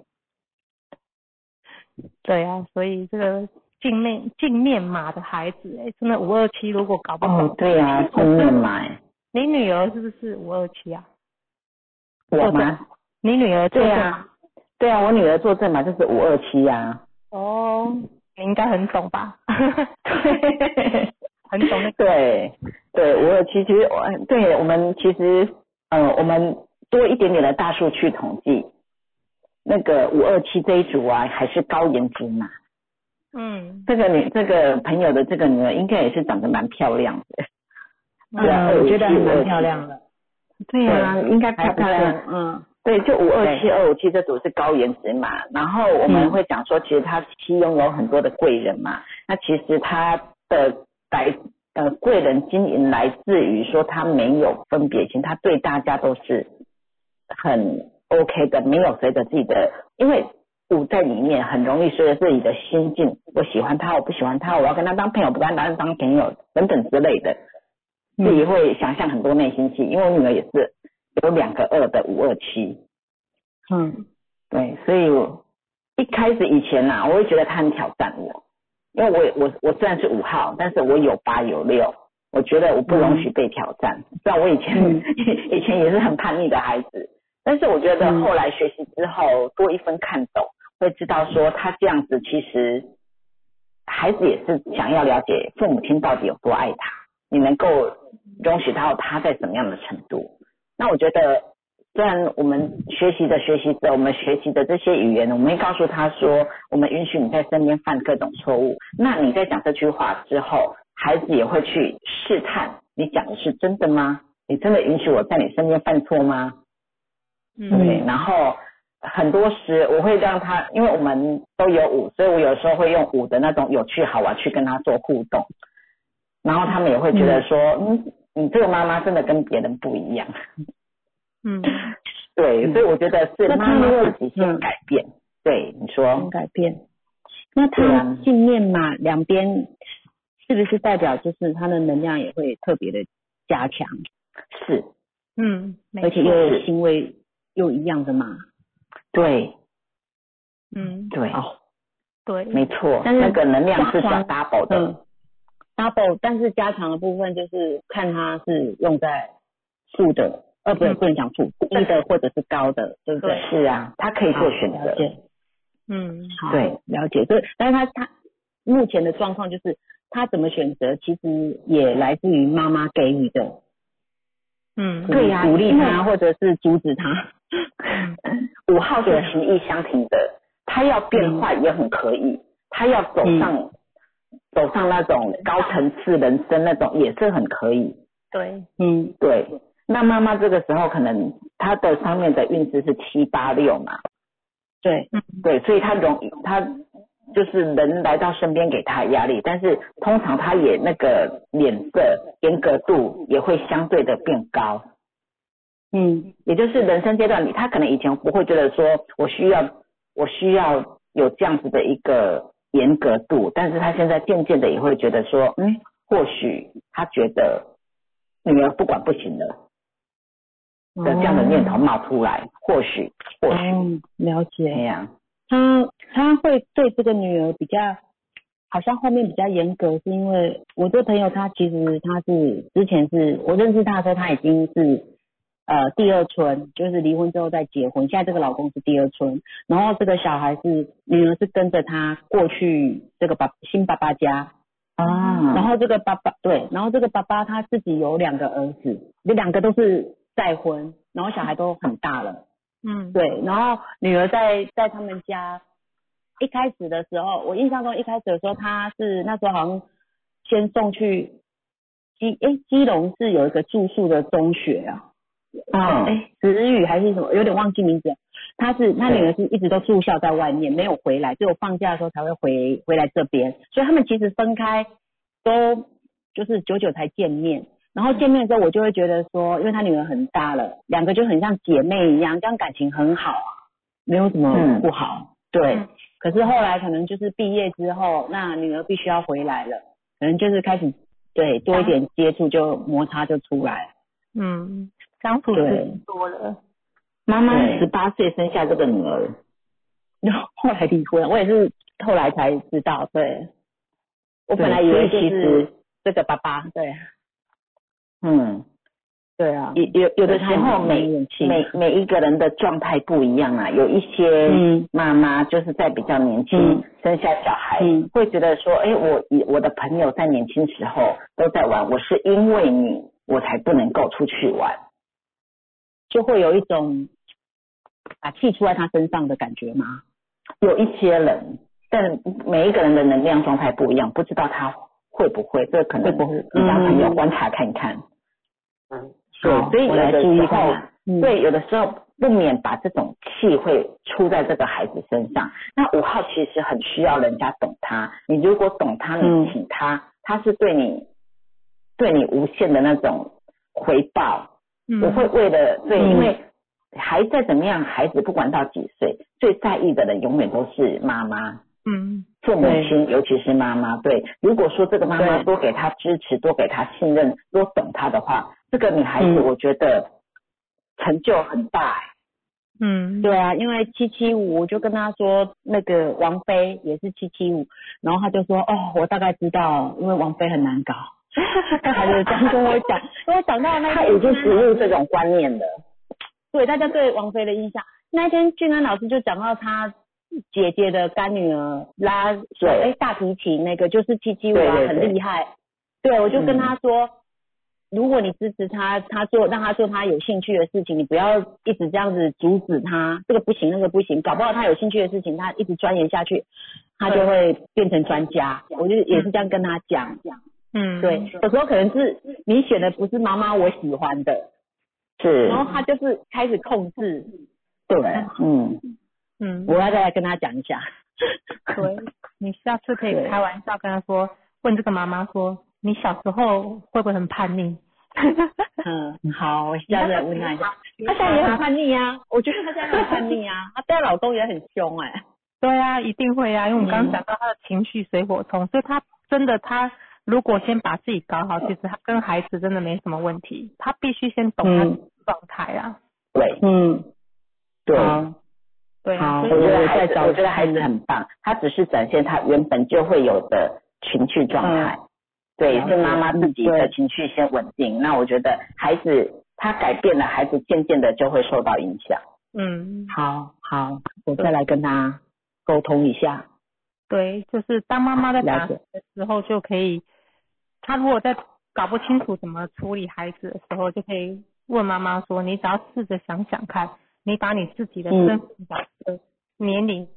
对啊，所以这个镜面镜面码的孩子，哎，真的五二七如果搞不哦懂，，对啊，镜面买你女儿是不是五二七啊？我吗？你女儿对啊，对啊，我女儿做正嘛就是五二七呀。哦，你应该很懂吧？对。很懂那个。对对，五二七其实我对我们其实呃我们多一点点的大数据统计，那个五二七这一组啊还是高颜值嘛。嗯，这个女这个朋友的这个女儿应该也是长得蛮漂亮的。对啊嗯，我觉得还蛮漂亮的，对呀、应该漂漂亮。嗯对，就五二七二五七这组是高颜值嘛，然后我们嗯会讲说，其实他其拥有很多的贵人嘛，那其实他的来呃贵人经营来自于说他没有分别心，他对大家都是很 OK 的，没有随着自己的，因为五在里面很容易随着自己的心境，我喜欢他，我不喜欢他，我要跟他当朋友，不跟他当朋友等等之类的，自己会想象很多内心戏，因为我女儿也是有两个二的五二七。嗯。对，所以我一开始以前呐、我会觉得他很挑战我，因为我我我虽然是五号，但是我有八有六，我觉得我不容许。被挑战。虽然我以前、嗯。以前也是很叛逆的孩子，但是我觉得嗯。后来学习之后多一分看懂，会知道说他这样子其实孩子也是想要了解父母亲到底有多爱他，你能够容许到他在怎么样的程度。那我觉得虽然我们学习的学习者，我们学习的这些语言，我们会告诉他说，我们允许你在身边犯各种错误。那你在讲这句话之后，孩子也会去试探，你讲的是真的吗？你真的允许我在你身边犯错吗？对，嗯然后很多时我会让他，因为我们都有舞，所以我有时候会用舞的那种有趣好玩去跟他做互动，然后他们也会觉得说，嗯，你这个妈妈真的跟别人不一样。嗯，对，嗯。所以我觉得是妈妈自己先嗯改变。对，你说，改变。那他信念嘛，两边是不是代表就是他的能量也会特别的加强，是，嗯，没而且又有行为又一样的嘛？对。嗯，对，哦，对，没错，但是那个能量是小加 double 的，嗯，double，但是加强的部分就是看它是用在负的，呃，不不能讲负，低的或者是高的，对不对？是啊，他可以做选择，嗯，好，对，了解。所以，但是他他目前的状况就是他怎么选择，其实也来自于妈妈给予的，嗯，对呀鼓励他或者是阻止他。五号是情意相挺的，他要变坏也很可以，他要走上、走上那种高层次人生那种也是很可以。对，嗯，对，那妈妈这个时候可能她的上面的运势是七八六嘛，对，对，所以她容易她就是人来到身边给她压力，但是通常她也那个脸色严格度也会相对的变高。嗯。也就是人生阶段里，他可能以前不会觉得说我需要我需要有这样子的一个严格度，但是他现在渐渐的也会觉得说，嗯，或许他觉得女儿不管不行了的这样的念头冒出来，或许或许嗯，了这解。样，他他会对这个女儿比较，好像后面比较严格，是因为我这朋友他其实他是之前是我认识他的时候，他已经是呃第二春，就是离婚之后再结婚，现在这个老公是第二春，然后这个小孩是女儿是跟着他过去这个爸新爸爸家，啊，然后这个爸爸对，然后这个爸爸他自己有两个儿子，这两个都是再婚，然后小孩都很大了。嗯，对，然后女儿在在他们家一开始的时候，我印象中一开始的时候，他是那时候好像先送去基诶基隆是有一个住宿的中学啊，嗯，哎子语还是什么，有点忘记名字了。她是他女儿是一直都住校在外面，没有回来，只有放假的时候才会回回来这边，所以他们其实分开都就是久久才见面。然后见面之后，我就会觉得说，因为他女儿很大了，两个就很像姐妹一样，这样感情很好啊，没有什么嗯不好。对，可是后来可能就是毕业之后，那女儿必须要回来了，可能就是开始对多一点接触，就摩擦就出来了。嗯，相处对时间多了，妈妈对。十八岁生下这个女儿，然 后后来离婚，我也是后来才知道。对，我本来以为其是实这个爸爸。对，嗯，对啊，有有有的时候每每每一个人的状态不一样啊，有一些嗯妈妈就是在比较年轻、嗯。生下小孩，嗯。会觉得说，哎，我以我的朋友在年轻时候都在玩，我是因为你我才不能够出去玩。就会有一种把气出在他身上的感觉吗？有一些人，但每一个人的能量状态不一样，不知道他会不会，这可能会不会你当朋友嗯观察看看。嗯，对，所以来的时注意看候。嗯，对，有的时候不免把这种气会出在这个孩子身上。那五号其实很需要人家懂他，你如果懂他，嗯你请他，他是对你对你无限的那种回报。嗯，我会为了对，嗯。因为孩再怎么样，孩子不管到几岁，最在意的人永远都是妈妈。嗯。父母亲，尤其是妈妈，对，如果说这个妈妈多给他支持，多给他信任，多懂他的话，这个女孩子嗯。我觉得成就很大、欸。嗯，对啊，因为七七五，我就跟他说那个王菲也是七七五，然后他就说哦，我大概知道，因为王菲很难搞，他就这样跟我讲，跟我讲到那他已经植入这种观念了。对大家对王菲的印象。那一天俊安老师就讲到他姐姐的干女儿拉对哎大提琴那个就是七七五啊，很厉害。对，我就跟他说，如果你支持他，他做让他做他有兴趣的事情，你不要一直这样子阻止他，这个不行那个不行，搞不好他有兴趣的事情，他一直钻研下去，他就会变成专家。我就也是这样跟他讲，嗯，对，有时候可能是你选的不是妈妈我喜欢的，是，然后他就是开始控制。对，嗯，嗯，我要再来跟他讲一下。对，你下次可以开玩笑跟他说，问这个妈妈说，你小时候会不会很叛逆？嗯，好，我下次再问他一下。他现在也很叛逆啊，我觉得他现在很叛逆啊，他对她老公也很凶哎、对啊，一定会啊，因为我们刚刚讲到他的情绪水火冲，所以他真的他如果先把自己搞好，其实他跟孩子真的没什么问题。他必须先懂他的状态啊。对，嗯，对。对啊，我觉得孩子，我觉得孩子很棒，他只是展现他原本就会有的情绪状态。对，是妈妈自己的情绪先稳定。那我觉得孩子他改变了，孩子渐渐的就会受到影响。嗯，好好，我再来跟他沟通一下。对，就是当妈妈在打的时候，就可以，他如果在搞不清楚怎么处理孩子的时候，就可以问妈妈说：“你只要试着想想看。”你把你自己的身年龄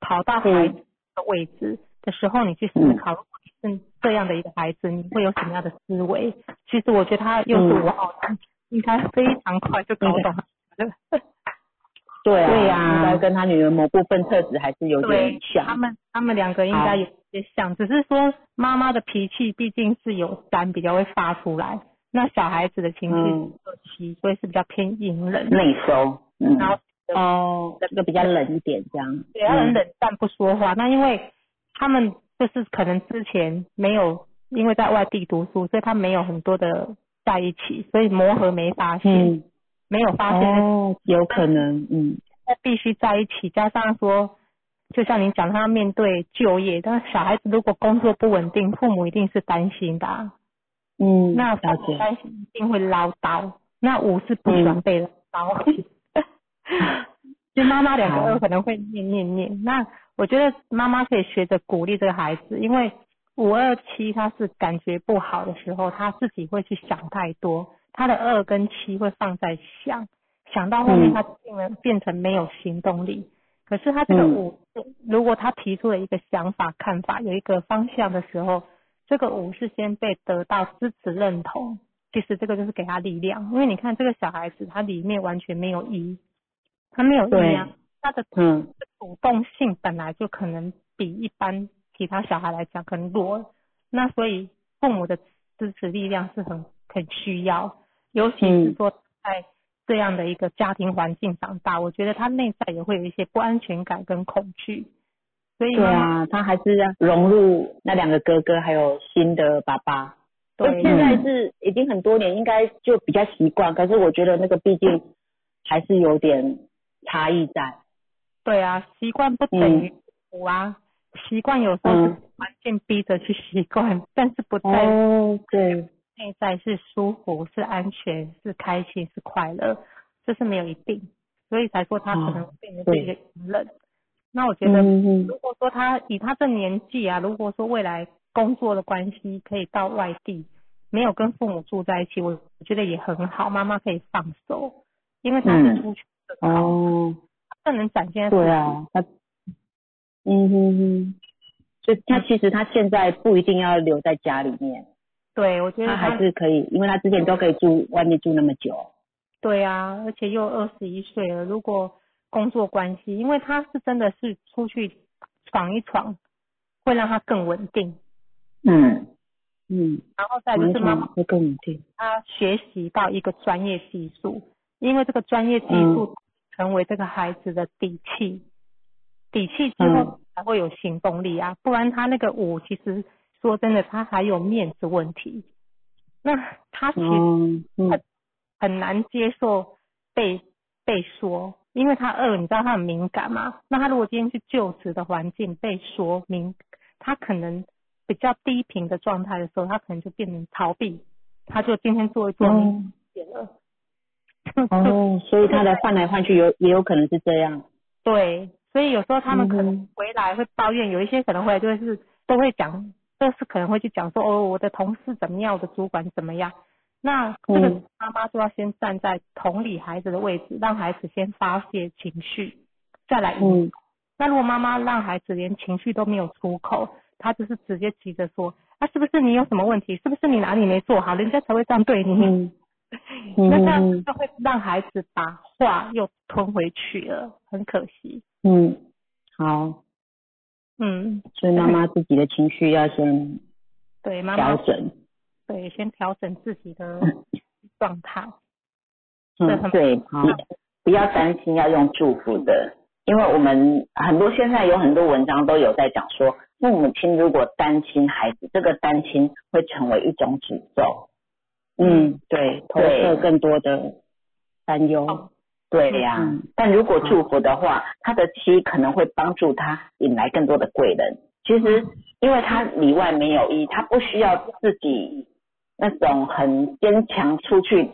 跑到孩子的位置的时候，你去思考，如果你是这样的一个孩子，你会有什么样的思维？其实我觉得他又是我好应该非常快就搞懂。对啊，对呀，应该跟他女儿某部分特质还是有点像。他们他们两个应该有些像，只是说妈妈的脾气毕竟是有三比较会发出来。那小孩子的情绪所以是比较偏隐忍、内收，然后哦，这个比较冷一点这样。对，他很冷淡不说话。那因为他们就是可能之前没有因为在外地读书，所以他没有很多的在一起，所以磨合没发现，没有发现哦，有可能，嗯，他必须在一起，加上说，就像你讲，他要面对就业，但是小孩子如果工作不稳定，父母一定是担心的。嗯，那担心一定会唠叨。那五是不喜欢被唠叨，就妈妈两个二可能会念念念。那我觉得妈妈可以学着鼓励这个孩子，因为五二七他是感觉不好的时候，他自己会去想太多，他的二跟七会放在想，想到后面他变了变成没有行动力。可是他这个五，如果他提出了一个想法、看法，有一个方向的时候。这个五是先被得到支持认同，其实这个就是给他力量，因为你看这个小孩子他里面完全没有一，他没有一啊，他的嗯。主动性本来就可能比一般其他小孩来讲可能弱，那所以父母的支持力量是很很需要，尤其是说在这样的一个家庭环境长大，我觉得他内在也会有一些不安全感跟恐惧。所以对啊，他还是要融入那两个哥哥，还有新的爸爸。对，现在是已经很多年，应该就比较习惯。可是我觉得那个毕竟还是有点差异在。对啊，习惯不等于苦啊。习惯有时候是环境逼着去习惯，但是不在对内在是舒服、是安全、是开心、是快乐，这是没有一定。所以才说他可能变成是一个隐忍。那我觉得，如果说他以他这年纪啊，如果说未来工作的关系可以到外地，没有跟父母住在一起，我我觉得也很好，妈妈可以放手，因为他是出去的哦，更能展现对啊，他，嗯哼哼，所以他其实他现在不一定要留在家里面，对我觉得他还是可以，因为他之前都可以住外面住那么久，对啊，而且又二十一岁了，如果。工作关系，因为他是真的是出去闯一闯，会让他更稳定。嗯嗯，然后再就是妈妈会更稳定。他学习到一个专业技术，因为这个专业技术成为这个孩子的底气，底气之后才会有行动力啊。不然他那个舞，其实说真的，他还有面子问题。那他其实很很难接受被被说。因为他二，你知道他很敏感嘛？那他如果今天去就职的环境被说明，他可能比较低频的状态的时候，他可能就变成逃避，他就今天做一做明显了。哦，所以他的换来换去有也有可能是这样。对，所以有时候他们可能回来会抱怨，有一些可能回来就是都会讲，都是可能会去讲说哦，我的同事怎么样，我的主管怎么样。那这个妈妈就要先站在同理孩子的位置，让孩子先发泄情绪，再来。嗯。那如果妈妈让孩子连情绪都没有出口，他就是直接急着说，啊，是不是你有什么问题？是不是你哪里没做好？人家才会这样对你。嗯。那这样就会让孩子把话又吞回去了，很可惜。嗯。好。嗯。所以妈妈自己的情绪要先对调整。对，先调整自己的 状态。嗯，对，不不要担心，要用祝福的因为我们很多现在有很多文章都有在讲说，父母亲如果担心孩子，这个担心会成为一种诅咒。嗯，对，投射更多的担忧。对呀、嗯但如果祝福的话，他的妻可能会帮助他引来更多的贵人。其实，因为他里外没有一，他不需要自己那种很坚强出去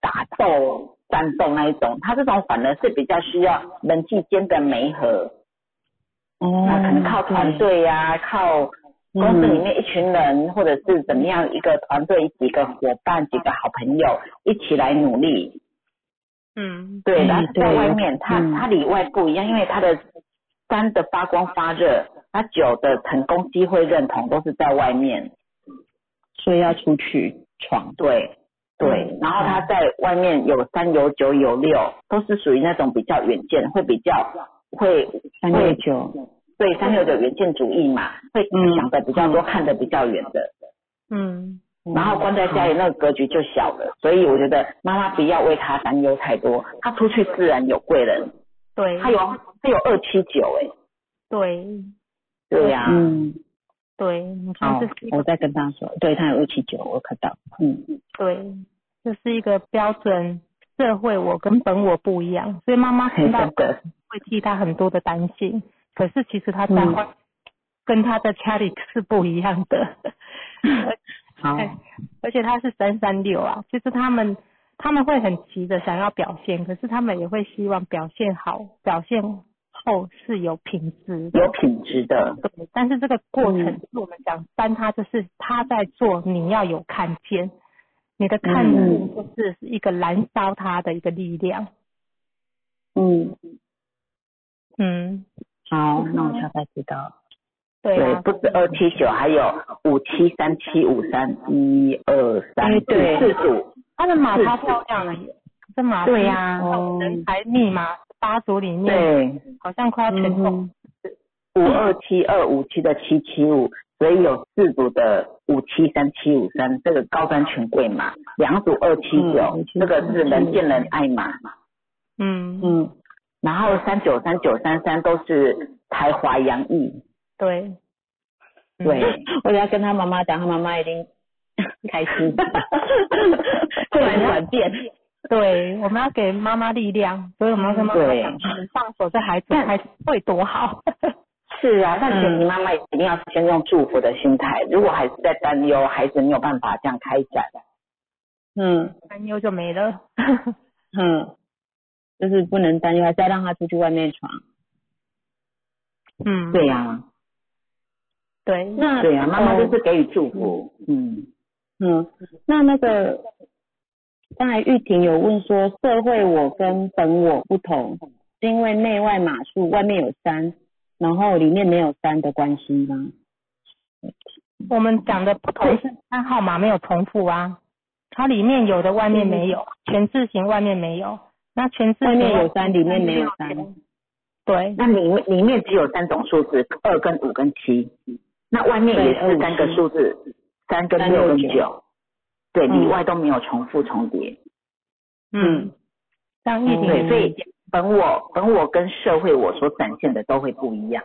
打斗、战斗那一种，他这种反而是比较需要人际间的媒合，哦那，可能靠团队呀、靠公司里面一群人，或者是怎么样一个团队几个伙伴、几个好朋友一起来努力。嗯，对，嗯但是在外面，它嗯它里外不一样，因为它的三的发光发热，它九的成功机会认同都是在外面。所以要出去闯。对对，然后他在外面有三有九有六，都是属于那种比较远见，会比较会三六九，对三六九远见主义嘛，会嗯想的比较多，看得比较远的。嗯，然后关在家里那个格局就小了，所以我觉得妈妈不要为他担忧太多，他出去自然有贵人。对，他有他有二七九哎，对。对呀、嗯，对，你看好这是我再跟他说，对他有二七九，我看到，嗯，对，这是一个标准社会我跟本我不一样，所以妈妈听到真的，会替他很多的担心，可是其实他在嗯。外跟他在家里是不一样的。好，哎而且他是三三六啊，就是他们他们会很急的想要表现，可是他们也会希望表现好，表现后是有品质。有品质的，对，但是这个过程嗯。是我们讲三，他就是他在做，你要有看见，你的看见嗯。就是一个燃烧他的一个力量。嗯，嗯，好，那我大概知道，对，不止二七九，还有五七三七五三一二三对。四组，他的马超漂亮了耶，这马对呀哦人才密码八组里面对，好像快要全中。嗯五二七二五七的七七五，所以有四组的五七三七五三，这个高端权贵码，两组二七九嗯，这个是人见人爱码，嗯，嗯，然后三九三九三三都是才华洋溢，对，嗯。对，我要跟他妈妈讲，他妈妈一定 开心，突然转变，对，我们要给妈妈力量，所以我们要跟妈妈对。讲，放手，这孩子孩子会多好。是啊，但前提妈妈一定要先用祝福的心态，如果还是在担忧，孩子没有办法这样开展。嗯。担忧就没了。嗯，就是不能担忧，还是要让他出去外面闯。嗯，对呀、对，那对啊、妈妈哦就是给予祝福，嗯，嗯，那那个刚才玉婷有问说，社会我跟本我不同，是因为内外码数外面有三，然后里面没有三的关系吗？我们讲的不同是它号码没有重复啊，它里面有的外面没有，全字形外面没有，那全字外面有三，里面没有三。对，那里面里面只有三种数字，二跟五跟七，那外面也是三个数字，三跟六跟九，对，嗯。里外都没有重复重叠，嗯，像玉嗯对，婷所以本我本我跟社会我所展现的都会不一样，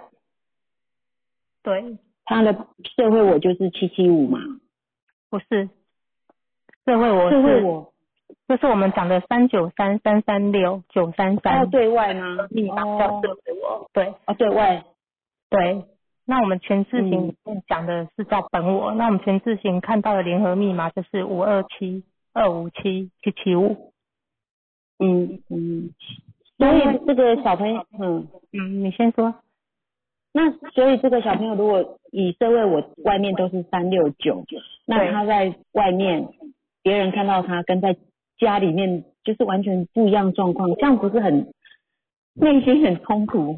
对，他的社会我就是七七五嘛，不是。社会我是社会我。就是我们讲的三九三三三六九三三。要对外吗？密码叫哦社会我，对。哦，对外，对。那我们全字形嗯里面讲的是叫本我，那我们全字形看到的联合密码就是五二七二五七七七五。嗯嗯，所以这个小朋友，嗯，嗯，你先说。那所以这个小朋友如果以这位我外面都是三六九，那他在外面别人看到他跟在家里面就是完全不一样状况，这样不是很内心很冲突？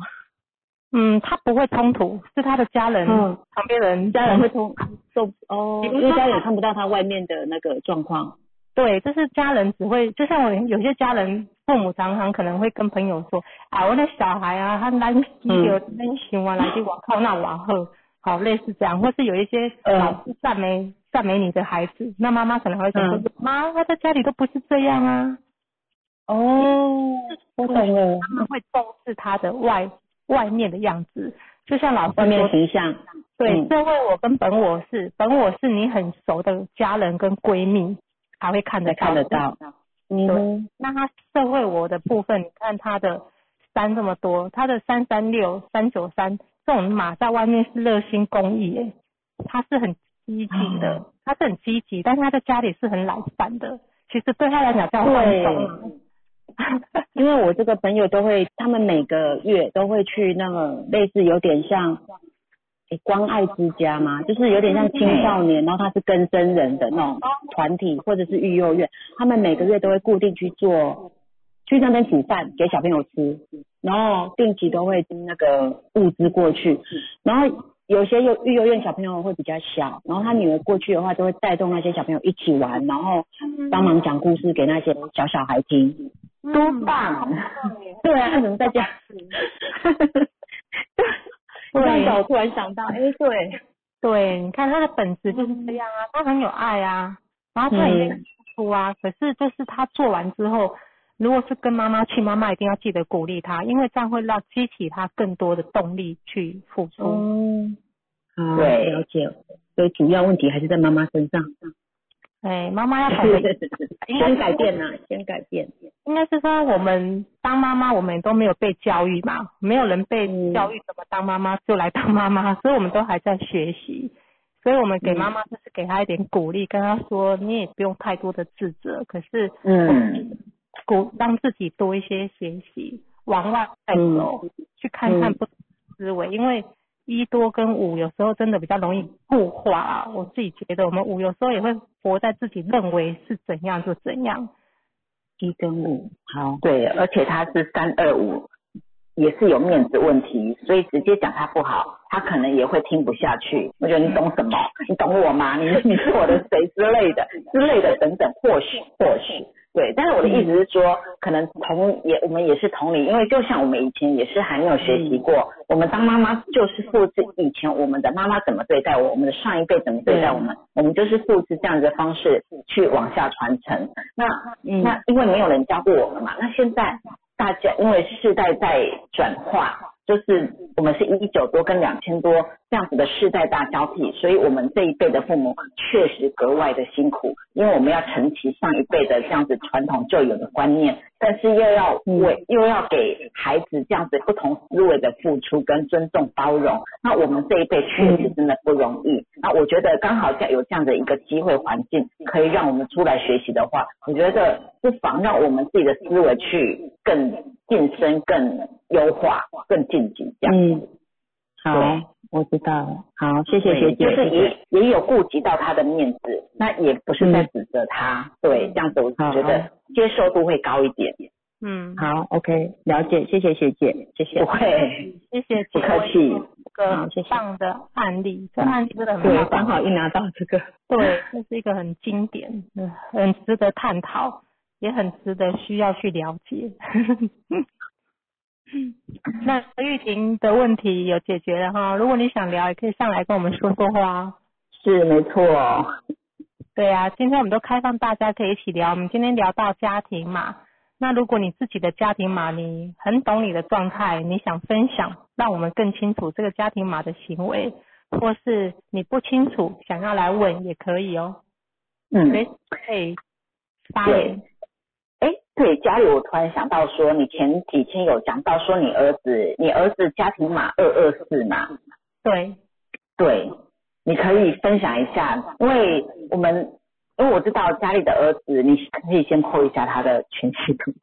嗯，他不会冲突，是他的家人、嗯。旁边人家人会冲受哦，因为家人看不到他外面的那个状况。对，就是家人只会，就像我有些家人父母常常可能会跟朋友说，啊，我的小孩啊，他懒死有真行完来就我靠那往后，好类似这样，或是有一些嗯。老师赞美赞美你的孩子，那妈妈可能会想说嗯，妈，他在家里都不是这样啊，哦，我懂了，他们会重视他的外外面的样子，就像老师外面说，形象，对，嗯。社会我跟本我是，本我是你很熟的家人跟闺蜜才会看得才看得到。嗯，那他社会我的部分，你看他的三这么多，他的三三六、三九三这种马在外面是热心公益，耶，他是很积极的，哦他是很积极，但是他在家里是很懒散的。其实对他来讲叫放松啊。因为我这个朋友都会，他们每个月都会去那个类似有点像。诶关爱之家嘛，就是有点像青少年，然后他是跟生人的那种团体或者是育幼院，他们每个月都会固定去做，去那边煮饭给小朋友吃，然后定期都会那个物资过去，然后有些幼育幼院小朋友会比较小，然后他女儿过去的话，就会带动那些小朋友一起玩，然后帮忙讲故事给那些小小孩听。多棒！对啊，他怎么在家？这样子我突然想到，哎、对，对，你看他的本质就是这样啊，他很有爱啊，然后他也很付出啊。可是就是他做完之后，如果是跟妈妈去，妈妈一定要记得鼓励他，因为这样会让激起他更多的动力去付出。嗯，好，对了解。所以主要问题还是在妈妈身上，哎，妈妈要改变，先改变呐、先改变。应该是说我们当妈妈，我们都没有被教育嘛，没有人被嗯教育怎么当妈妈就来当妈妈，所以我们都还在学习。所以我们给妈妈就是给她一点鼓励，跟她说你也不用太多的自责，可是嗯，鼓让自己多一些学习，往外嗯走，去看看不同思维，因为一多跟五有时候真的比较容易固化啊。我自己觉得我们五有时候也会活在自己认为是怎样就怎样。一跟五，好，对，而且他是三二五，也是有面子问题，所以直接讲他不好，他可能也会听不下去。我觉得你懂什么？你懂我吗？你你是我的谁之类的之类的等等，或许或许对。但是我的意思是说，可能同也我们也是同理，因为就像我们以前也是还没有学习过，我们当妈妈就是复制以前我们的妈妈怎么对待我，我们的上一辈怎么对待我们，我们就是复制这样的方式去往下传承。那嗯那因为没有人教过我们嘛，那现在大家因为世代在转化，就是我们是一九多跟两千多这样子的世代大交替，所以我们这一辈的父母确实格外的辛苦，因为我们要承袭上一辈的这样子传统旧有的观念，但是又要为又要给孩子这样子不同思维的付出跟尊重包容，那我们这一辈确实真的不容易。那我觉得刚好在有这样的一个机会环境，可以让我们出来学习的话，我觉得不妨让我们自己的思维去更晋升、更优化、更晋级这样。嗯，好对，我知道了，好，谢谢学姐，就是谢谢也也有顾及到他的面子，那也不是在指责他，对，这样子我好觉得接受度会高一点。嗯，好，OK，了解，谢谢学姐，谢谢不。会，谢谢不客气。一个好谢谢棒的案例，这案例真的很对，刚好一拿到这个，对，这是一个很经典、嗯很值得探讨，也很值得需要去了解。那玉婷的问题有解决了哈，如果你想聊，也可以上来跟我们说说话哦。是没错。对啊，今天我们都开放大家可以一起聊。我们今天聊到家庭嘛，那如果你自己的家庭码你很懂你的状态，你想分享，让我们更清楚这个家庭码的行为，或是你不清楚想要来问也可以哦，嗯，可以可以发对言。哎，对，家里我突然想到说，你前几天有讲到说你儿子，你儿子家庭码二二四嘛？对，对，你可以分享一下，因为我们因为我知道家里的儿子，你可以先 po 一下他的全息图。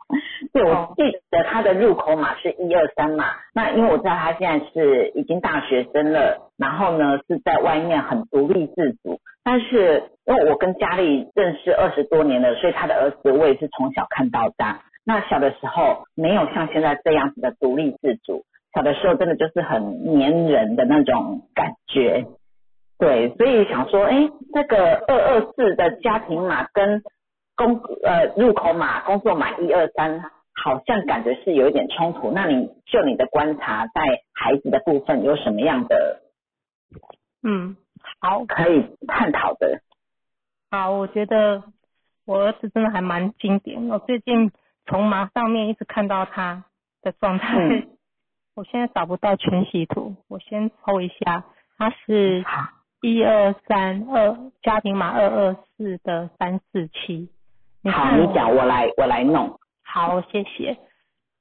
对，我记得他的入口码是一二三嘛，那因为我知道他现在是已经大学生了，然后呢是在外面很独立自主，但是因为我跟佳丽认识二十多年了，所以他的儿子我也是从小看到大。那小的时候没有像现在这样子的独立自主，小的时候真的就是很黏人的那种感觉。对，所以想说，哎，这个二二四的家庭码跟工呃入口码、工作码一二三，好像感觉是有一点冲突。那你就你的观察，在孩子的部分有什么样的嗯，好，可以探讨的？好，我觉得我儿子真的还蛮经典。我最近从麻上面一直看到他的状态。嗯 我现在找不到全息图，我先抽一下，他是一二三二家庭码二二四的三四七。好，你讲，我来我来弄。好，谢谢。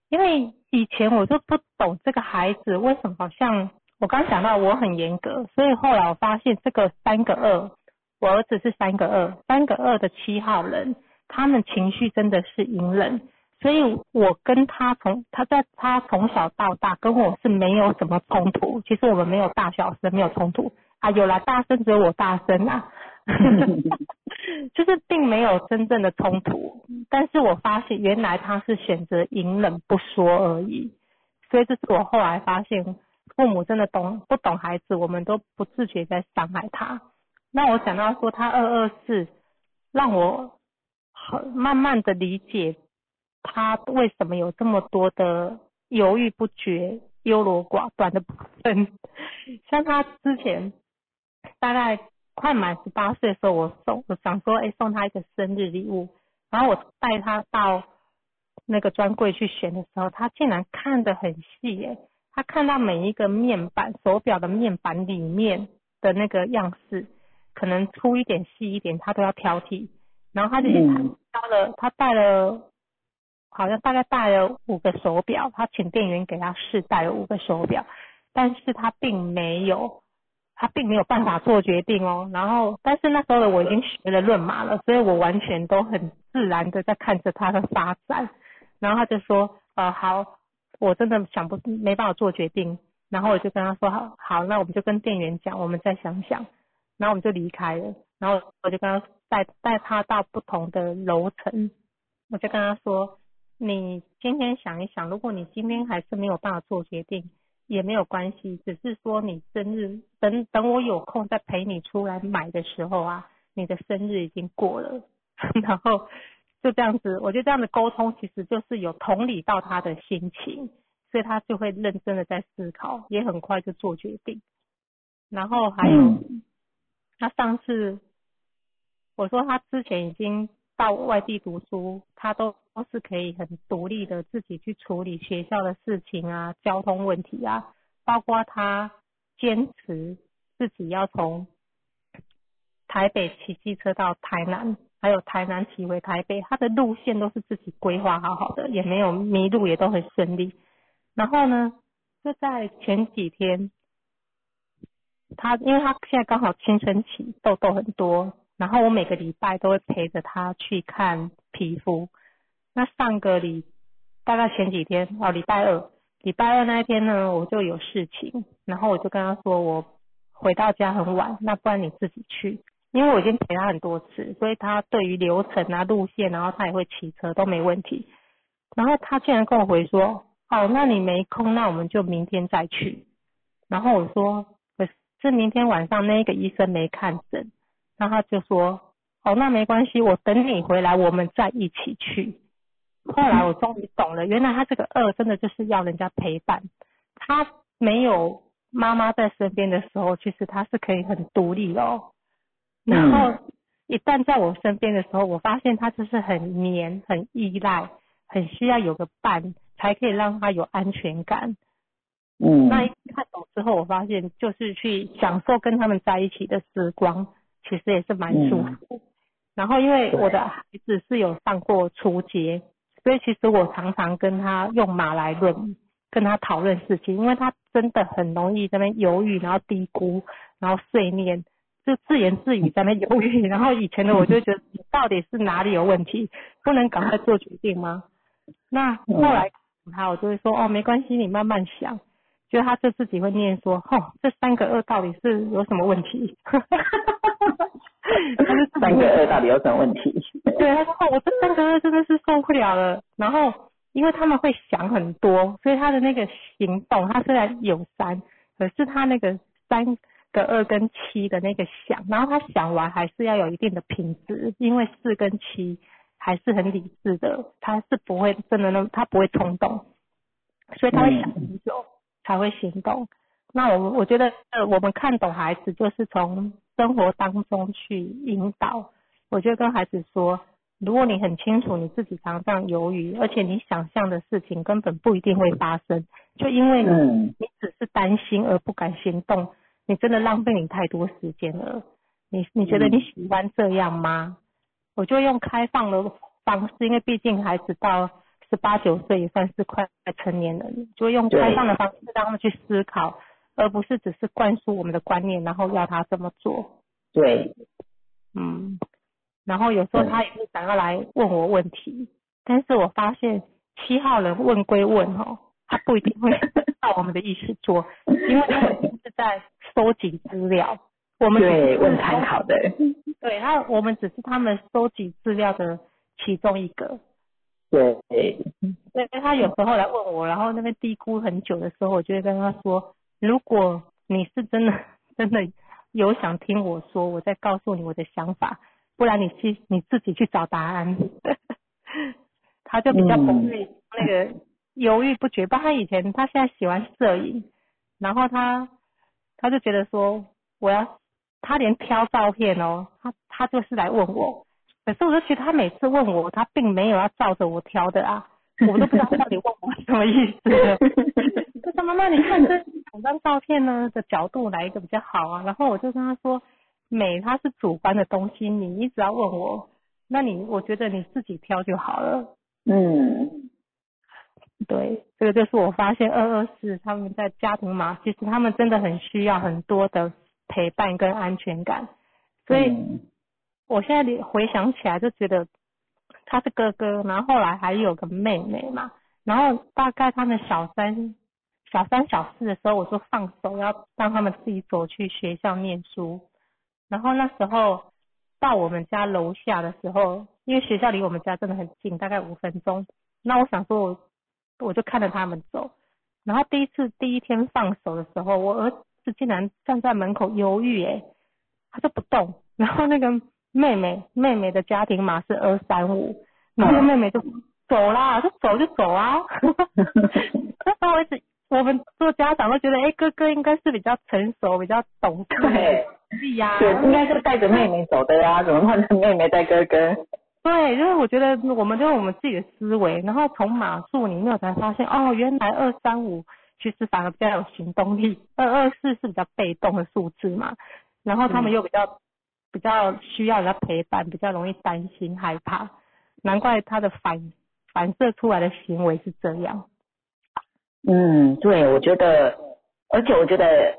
因为以前我就不懂这个孩子为什么好像我刚讲到我很严格，所以后来我发现这个三个二，我儿子是三个二，三个二的七号人，他们情绪真的是隐忍，所以我跟他从他在他从小到大跟我是没有什么冲突，其实我们没有大小声，没有冲突啊，有啦大声只有我大声啊。就是并没有真正的冲突，但是我发现原来他是选择隐忍不说而已，所以这是我后来发现，父母真的懂不懂孩子，我们都不自觉在伤害他。那我想到说他二二四，让我很慢慢的理解他为什么有这么多的犹豫不决、优柔寡断的部分，像他之前大概。快满十八岁的时候，我送我想说，哎，送他一个生日礼物。然后我带他到那个专柜去选的时候，他竟然看得很细耶。他看到每一个面板手表的面板里面的那个样式，可能粗一点、细一点，他都要挑剔。然后他就挑了，他带了，好像大概带了五个手表，他请店员给他试戴了五个手表，但是他并没有。他并没有办法做决定哦，然后但是那时候的我已经学了论码了，所以我完全都很自然的在看着他的发展，然后他就说，呃好，我真的想不没办法做决定，然后我就跟他说，好，好，那我们就跟店员讲，我们再想想，然后我们就离开了，然后我就跟他带带他到不同的楼层，我就跟他说，你今天想一想，如果你今天还是没有办法做决定。也没有关系，只是说你生日等等我有空再陪你出来买的时候啊，你的生日已经过了，然后就这样子，我觉得这样的沟通其实就是有同理到他的心情，所以他就会认真的在思考，也很快就做决定。然后还有他上次我说他之前已经到外地读书，他都。都是可以很独立的自己去处理学校的事情啊，交通问题啊，包括他坚持自己要从台北骑机车到台南，还有台南骑回台北，他的路线都是自己规划好好的，也没有迷路，也都很顺利。然后呢，就在前几天，他因为他现在刚好青春期，痘痘很多，然后我每个礼拜都会陪着他去看皮肤。那上个礼大概前几天哦，礼拜二，礼拜二那一天呢，我就有事情，然后我就跟他说，我回到家很晚，那不然你自己去，因为我已经陪他很多次，所以他对于流程啊、路线，然后他也会骑车都没问题。然后他竟然跟我回说，哦，那你没空，那我们就明天再去。然后我说，可是明天晚上那个医生没看诊，然后他就说，哦，那没关系，我等你回来，我们再一起去。后来我终于懂了，原来他这个二真的就是要人家陪伴。他没有妈妈在身边的时候，其实他是可以很独立哦。然后一旦在我身边的时候，我发现他就是很黏、很依赖、很需要有个伴，才可以让他有安全感。嗯。那一看懂之后，我发现就是去享受跟他们在一起的时光，其实也是蛮舒服。然后因为我的孩子是有上过初阶。所以其实我常常跟他用马来论，跟他讨论事情，因为他真的很容易在那犹豫，然后低估，然后碎念，就自言自语在那犹豫。然后以前的我就觉得你到底是哪里有问题，不能赶快做决定吗？那后来他我就会说哦没关系，你慢慢想。就他就自己会念说，哦这三个二到底是有什么问题？三个二到底有什么问题？对，他说我这三个二真的是受不了了。然后因为他们会想很多，所以他的那个行动，他虽然有三，可是他那个三个二跟七的那个想，然后他想完还是要有一定的品质，因为四跟七还是很理智的，他是不会真的那他不会冲动，所以他会想很久才会行动。那我我觉得呃，我们看懂孩子就是从。生活当中去引导，我就跟孩子说，如果你很清楚你自己常常犹豫，而且你想象的事情根本不一定会发生，就因为你、嗯你只是担心而不敢行动，你真的浪费你太多时间了。你你觉得你喜欢这样吗？我就用开放的方式，因为毕竟孩子到十八九岁也算是快成年人，就用开放的方式让他们去思考，而不是只是灌输我们的观念，然后要他这么做。对，嗯，然后有时候他也会想要来问我问题，但是我发现七号人问归问哦，他不一定会照我们的意思做，因为他们是在收集资料，我们只是对，问参考的，对，他我们只是他们收集资料的其中一个。对，所以他有时候来问我，然后那边低估很久的时候，我就会跟他说，如果你是真的真的有想听我说，我再告诉你我的想法，不然你去你自己去找答案。他就比较不会那个犹豫不决，不他以前他现在喜欢摄影，然后他他就觉得说我要他连挑照片哦，他他就是来问我，可是我就觉得他每次问我，他并没有要照着我挑的啊，我都不知道他到底问我什么意思他。说妈妈，你看这两张照片呢的角度哪一个比较好啊？然后我就跟他说，美它是主观的东西，你一直要问我，那你我觉得你自己挑就好了。嗯，对，这个就是我发现二二四他们在家庭嘛，其实他们真的很需要很多的陪伴跟安全感，所以。嗯我现在回想起来就觉得他是哥哥，然后后来还有个妹妹嘛，然后大概他们小三、小三、小四的时候，我就放手要让他们自己走去学校念书。然后那时候到我们家楼下的时候，因为学校离我们家真的很近，大概五分钟。那我想说我，我就看着他们走。然后第一次第一天放手的时候，我儿子竟然站在门口犹豫，诶，他就不动。然后那个妹妹妹妹的家庭码是二三五，然后妹妹就走啦，就走就走啊。那时候我一直我们做家长都觉得，哎、哥哥应该是比较成熟、比较懂事对，是呀、对，应该是带着妹妹走的呀，怎么换成妹妹带哥哥？对，就是我觉得我们就用我们自己的思维，然后从码数里面我才发现，哦，原来二三五其实反而比较有行动力，二二四是比较被动的数字嘛，然后他们又比较、比较需要人家陪伴，比较容易担心害怕，难怪他的反反射出来的行为是这样。嗯，对，我觉得，而且我觉得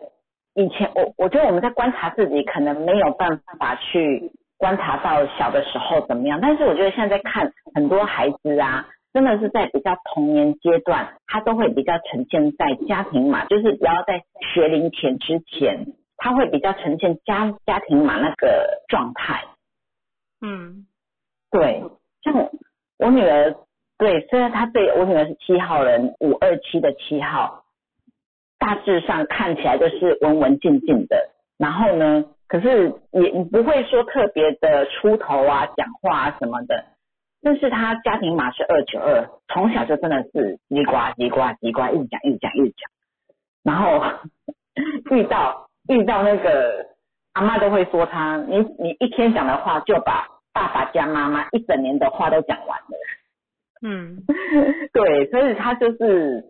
以前我我觉得我们在观察自己，可能没有办法去观察到小的时候怎么样，但是我觉得现在在看很多孩子啊，真的是在比较童年阶段，他都会比较呈现在家庭嘛，就是不要在学龄前之前，他会比较呈现家家庭嘛那个状态。嗯对，像我我女儿，对，虽然她对我女儿是七号人，五二七的七号，大致上看起来就是文文静静的，然后呢，可是也不会说特别的出头啊、讲话啊什么的。但是他家庭码是二九二，从小就真的是叽呱叽呱叽呱，一直讲一直讲一直讲，然后 遇到遇到那个阿妈都会说他，你你一天讲的话就把爸爸加妈妈一整年的话都讲完了。嗯 对，所以他就是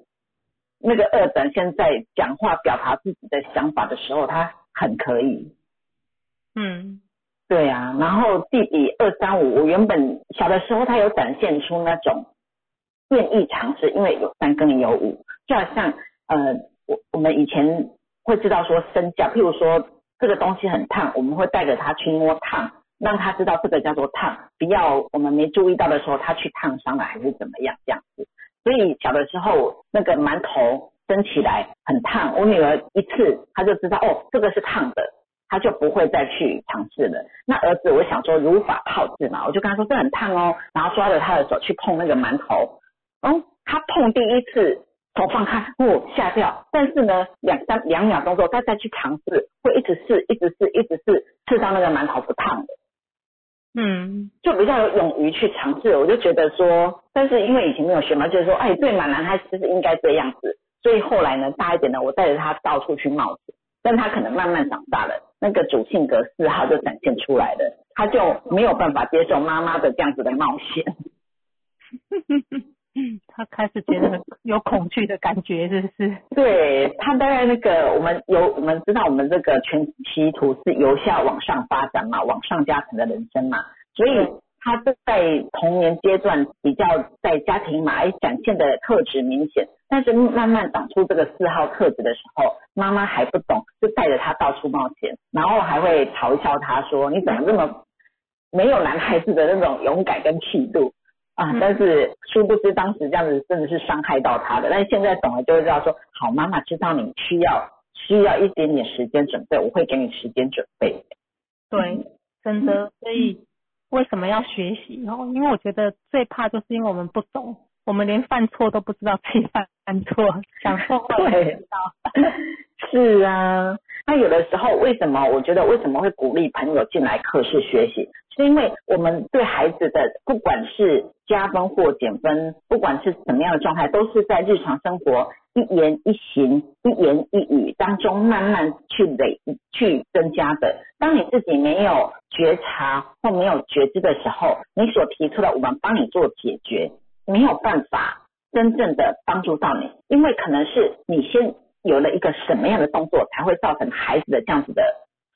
那个二等，现在讲话表达自己的想法的时候，他很可以。嗯对啊，然后弟弟二三五，我原本小的时候他有展现出那种愿意尝试，因为有三跟有五，就好像呃，我我们以前会知道说身教，譬如说这个东西很烫，我们会带着他去摸烫，让他知道这个叫做烫，不要我们没注意到的时候他去烫伤了还是怎么样这样子。所以小的时候那个馒头蒸起来很烫，我女儿一次她就知道哦这个是烫的，她就不会再去尝试了。那儿子我想说如法炮制嘛，我就跟他说这很烫哦，然后抓着他的手去碰那个馒头，哦他碰第一次手放开，哦吓掉，但是呢两三两秒钟之后他再去尝试，会一直试一直试一直试，试到那个馒头不烫的。嗯就比较有勇于去尝试，我就觉得说，但是因为以前没有学嘛，就是说，哎，对嘛，男孩就是应该这样子，所以后来呢，大一点呢，我带着他到处去冒险，但他可能慢慢长大了，那个主性格四号就展现出来了，他就没有办法接受妈妈的这样子的冒险。他开始觉得有恐惧的感觉，是不是？对他大概那个我们有我们知道我们这个全息图是由下往上发展嘛，往上加成的人生嘛，所以他在童年阶段比较在家庭嘛，哎展现的特质明显，但是慢慢长出这个四号特质的时候，妈妈还不懂，就带着他到处冒险，然后还会嘲笑他说你怎么这么没有男孩子的那种勇敢跟气度。啊，但是殊不知当时这样子真的是伤害到他的，但是现在懂了就会知道说，好，妈妈知道你需要需要一点点时间准备，我会给你时间准备。对，真的，所以为什么要学习哦？因为我觉得最怕就是因为我们不懂，我们连犯错都不知道自己犯犯错，想错话不知道。是啊，那有的时候为什么？我觉得为什么会鼓励朋友进来课室学习？是因为我们对孩子的不管是加分或减分，不管是什么样的状态，都是在日常生活一言一行、一言一语当中慢慢去累去增加的。当你自己没有觉察或没有觉知的时候，你所提出的我们帮你做解决，没有办法真正的帮助到你，因为可能是你先有了一个什么样的动作，才会造成孩子的这样子的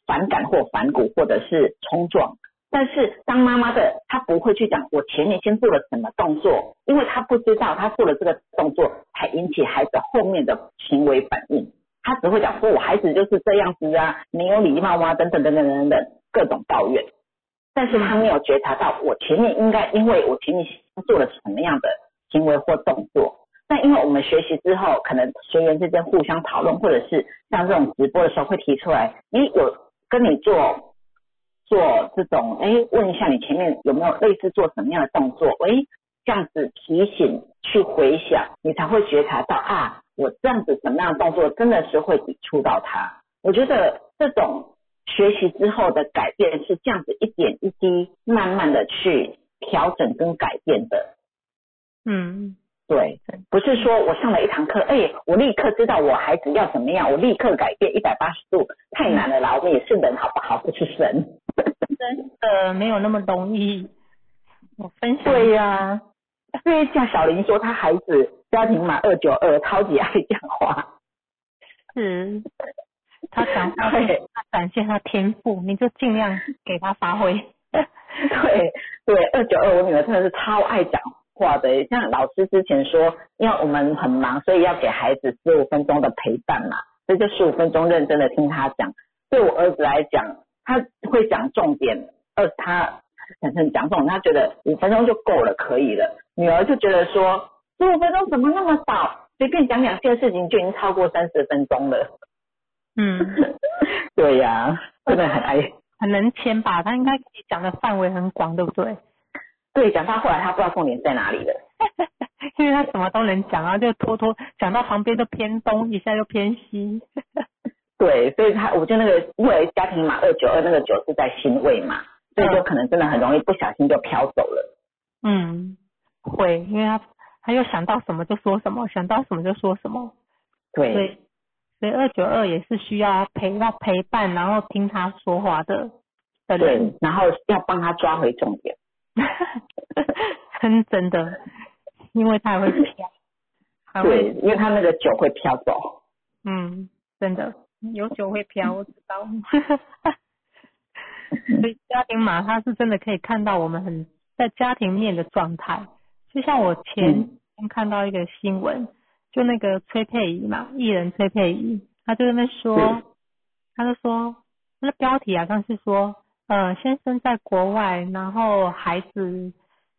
反感或反骨，或者是冲撞。但是当妈妈的，她不会去讲我前面先做了什么动作，因为她不知道她做了这个动作才引起孩子后面的行为反应，她只会讲说我孩子就是这样子啊，没有礼貌啊，等等等等等等各种抱怨。但是她没有觉察到我前面应该，因为我前面做了什么样的行为或动作。但因为我们学习之后，可能学员之间互相讨论，或者是像这种直播的时候会提出来，你有跟你做。做这种，哎，问一下你前面有没有类似做什么样的动作？哎，这样子提醒去回想，你才会觉察到啊，我这样子什么样的动作真的是会抵触到他。我觉得这种学习之后的改变是这样子一点一滴慢慢的去调整跟改变的。嗯。对，不是说我上了一堂课，哎，我立刻知道我孩子要怎么样，我立刻改变一百八十度，太难了啦！我们也是人，好不好？不是神，真的没有那么容易。我分享。对呀，因为像小林说，他孩子家庭码二九二，超级爱讲话。是，他讲话他展现他天赋，你就尽量给他发挥。对对，二九二，我女儿真的是超爱讲。话的，像老师之前说，因为我们很忙，所以要给孩子十五分钟的陪伴嘛，所以就十五分钟认真的听他讲。对我儿子来讲，他会讲重点，二他反正讲重点，他觉得五分钟就够了，可以了。女儿就觉得说，十五分钟怎么那么少？随便讲两件事情就已经超过三十分钟了。嗯，对呀，真的很爱，很能牵吧？他应该可以讲的范围很广，对不对？对，讲到后来他不知道重点在哪里了，因为他什么都能讲啊，就拖拖讲到旁边都偏东一下又偏西。对，所以他我就那个因为家庭码二九二那个九是在心位嘛，所以就可能真的很容易不小心就飘走了。嗯，会，因为他他又想到什么就说什么，想到什么就说什么。对。所以二九二也是需要陪要陪伴，然后听他说话的的人，然后要帮他抓回重点。真 真的，因为他会飘，对，因为他那个酒会飘走。嗯，真的有酒会飘，我知道。所以家庭码它是真的可以看到我们很在家庭面的状态。就像我前天看到一个新闻，就那个崔佩仪嘛，艺人崔佩仪，他就在那说，他就说那个标题好像是说。呃，先生在国外，然后孩子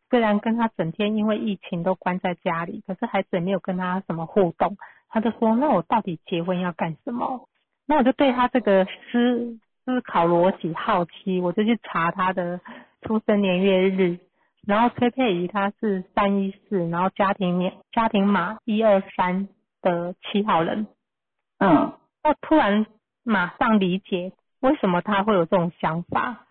虽然跟他整天因为疫情都关在家里，可是孩子也没有跟他什么互动。他就说：“那我到底结婚要干什么？”那我就对他这个思思考逻辑好奇，我就去查他的出生年月日。然后崔佩仪她是三一四，然后家庭年家庭码一二三的七号人。嗯，我突然马上理解。为什么他会有这种想法？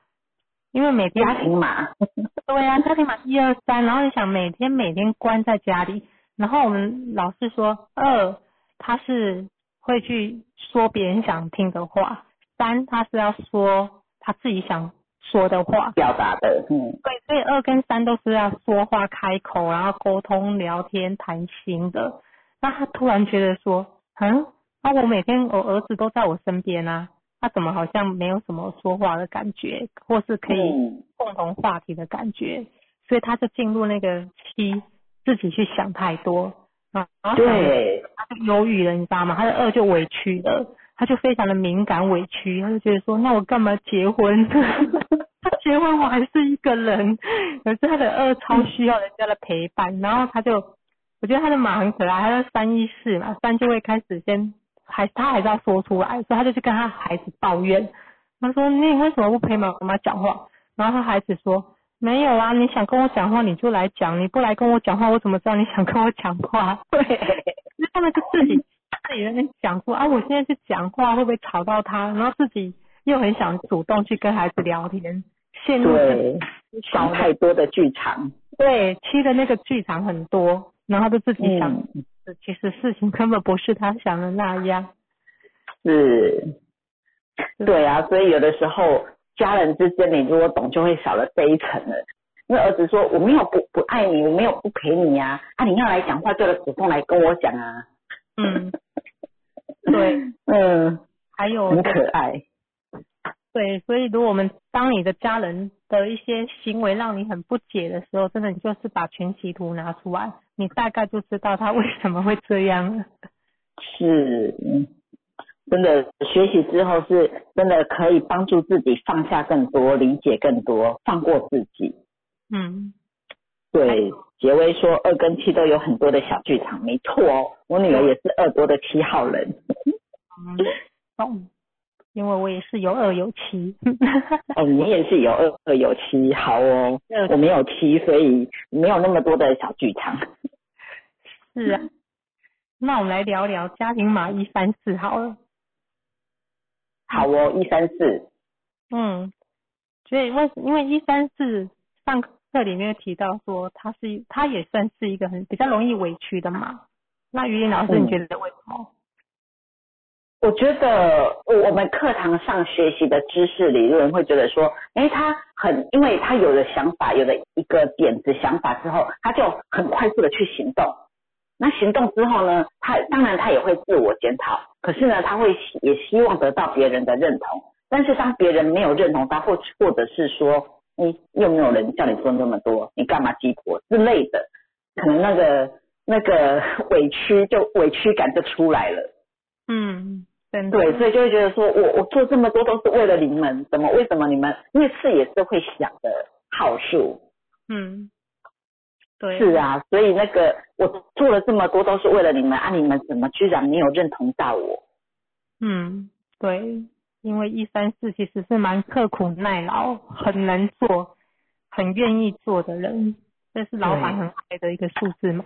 因为每天家庭码，对啊，家庭码一二三，然后你想每天每天关在家里，然后我们老是说二，他是会去说别人想听的话，三他是要说他自己想说的话，表达的，嗯，对，所以二跟三都是要说话、开口，然后沟通、聊天、谈心的。那他突然觉得说，嗯，那我每天我儿子都在我身边啊，他怎么好像没有什么说话的感觉，或是可以嗯。共同话题的感觉，所以他就进入那个七，自己去想太多，然后对，他就忧郁了，你知道吗？他的二就委屈了，他就非常的敏感委屈，他就觉得说，那我干嘛结婚？他结婚我还是一个人，可是他的二 超需要人家的陪伴，然后他就，我觉得他的马很可爱，他的三一四嘛，三就会开始先，还他还是要说出来，所以他就去跟他孩子抱怨，他说你为什么不陪妈妈讲话？然后他孩子说。没有啊，你想跟我讲话你就来讲，你不来跟我讲话，我怎么知道你想跟我讲话？对，因为他们就自己自己在那边讲说啊，我现在去讲话会不会吵到他？然后自己又很想主动去跟孩子聊天，陷入对，想太多的剧场，对七的那个剧场很多，然后就自己想，嗯，其实事情根本不是他想的那样。是，对啊，所以有的时候家人之间，你如果懂，就会少了这一层了。因为儿子说我没有不不爱你，我没有不陪你呀、啊，你要来讲话就来主动来跟我讲啊。嗯，对，嗯，还有很可爱。对，所以如果我们当你的家人的一些行为让你很不解的时候，真的你就是把全息图拿出来，你大概就知道他为什么会这样了。是，嗯真的学习之后是真的可以帮助自己放下更多，理解更多，放过自己。嗯，对，杰威说二跟七都有很多的小剧场，没错哦，我女儿也是二多的七号人。嗯，懂，因为我也是有二有七。哦，你也是有二二有七，好哦 二，我没有七，所以没有那么多的小剧场。是啊，那我们来聊聊家庭码一三四好了。好哦，一三四，嗯，所以为因为一三四上课里面提到说，他是他也算是一个很比较容易委屈的嘛。那于林老师，嗯你觉得为什么？我觉得我们课堂上学习的知识理论会觉得说，哎，他很，因为他有了想法，有了一个点子想法之后，他就很快速的去行动。那行动之后呢，他当然他也会自我检讨，可是呢，他会也希望得到别人的认同。但是当别人没有认同他，或或者是说，你又没有人叫你做那么多，你干嘛鸡婆之类的，可能那个那个 委屈就委屈感就出来了。嗯，真。对，所以就会觉得说我我做这么多都是为了你们，怎么为什么你们因为事也是会想的好数，嗯，对。是。啊，所以那个我做了这么多都是为了你们啊，你们怎么居然没有认同到我？嗯，对，因为一三四其实是蛮刻苦耐劳、很能做、很愿意做的人，这是老板很爱的一个数字嘛。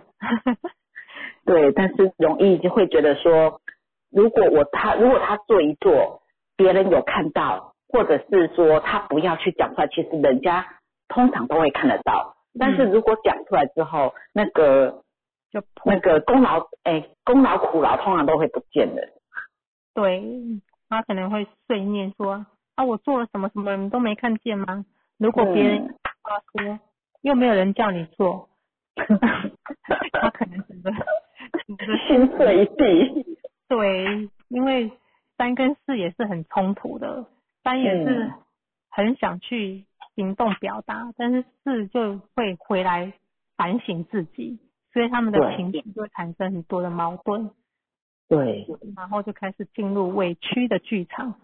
对，但是容易就会觉得说，如果我他如果他做一做，别人有看到，或者是说他不要去讲出来，其实人家通常都会看得到。但是如果讲出来之后，那个就那个功劳，哎，功劳苦劳通常都会不见的。对，他可能会碎念说啊，我做了什么什么，你都没看见吗？如果别人他说，又没有人叫你做，他可能整个整个心碎一地。对，因为三跟四也是很冲突的，三也是嗯很想去行动表达，但是四就会回来反省自己，所以他们的情绪就会产生很多的矛盾，对然后就开始进入委屈的剧场。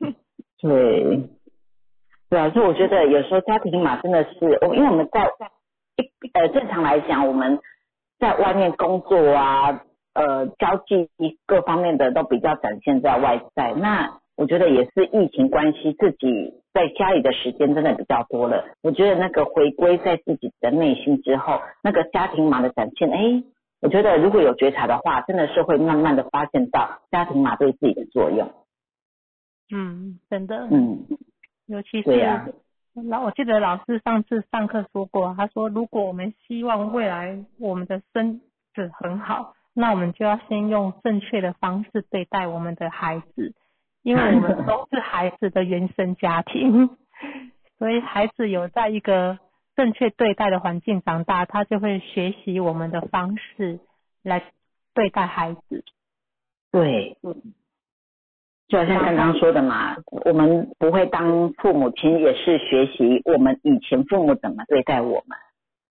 对对啊，所以我觉得有时候家庭码真的是，我因为我们在一呃正常来讲，我们在外面工作啊，呃交际各方面的都比较展现在外在。那我觉得也是疫情关系，自己在家里的时间真的比较多了。我觉得那个回归在自己的内心之后，那个家庭码的展现，哎，我觉得如果有觉察的话，真的是会慢慢的发现到家庭码对自己的作用。嗯，真的，嗯，尤其是老，我记得老师上次上课说过，他说如果我们希望未来我们的身子很好，那我们就要先用正确的方式对待我们的孩子，因为我们 都是孩子的原生家庭，所以孩子有在一个正确对待的环境长大，他就会学习我们的方式来对待孩子。对，就好像刚刚说的嘛，我们不会当父母亲，也是学习我们以前父母怎么对待我们。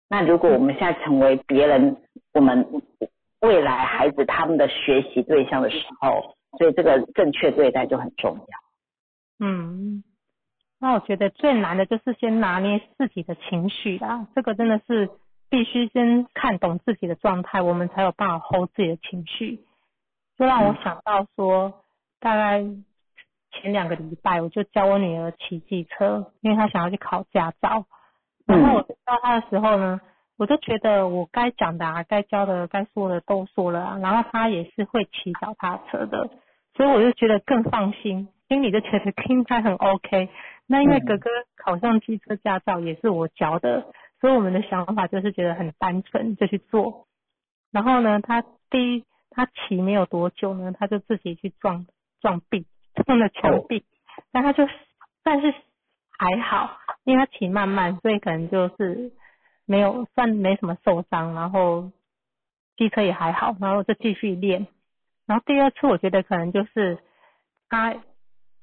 那如果我们现在成为别人，我们未来孩子他们的学习对象的时候，所以这个正确对待就很重要。嗯，那我觉得最难的就是先拿捏自己的情绪啦，这个真的是必须先看懂自己的状态，我们才有办法 hold 自己的情绪。就让我想到说，大概前两个礼拜，我就教我女儿骑机车，因为她想要去考驾照。然后我教她的时候呢，我就觉得我该讲的、啊、该教的、该说的都说了啊。然后她也是会骑脚踏车的，所以我就觉得更放心，心里就觉得 应该很 OK。那因为哥哥考上机车驾照也是我教的，所以我们的想法就是觉得很单纯，就去做。然后呢，他第一。他骑没有多久呢，他就自己去撞撞壁，撞了墙壁。但他就但是还好，因为他骑慢慢，所以可能就是没有算没什么受伤。然后机车也还好，然后就继续练。然后第二次我觉得可能就是他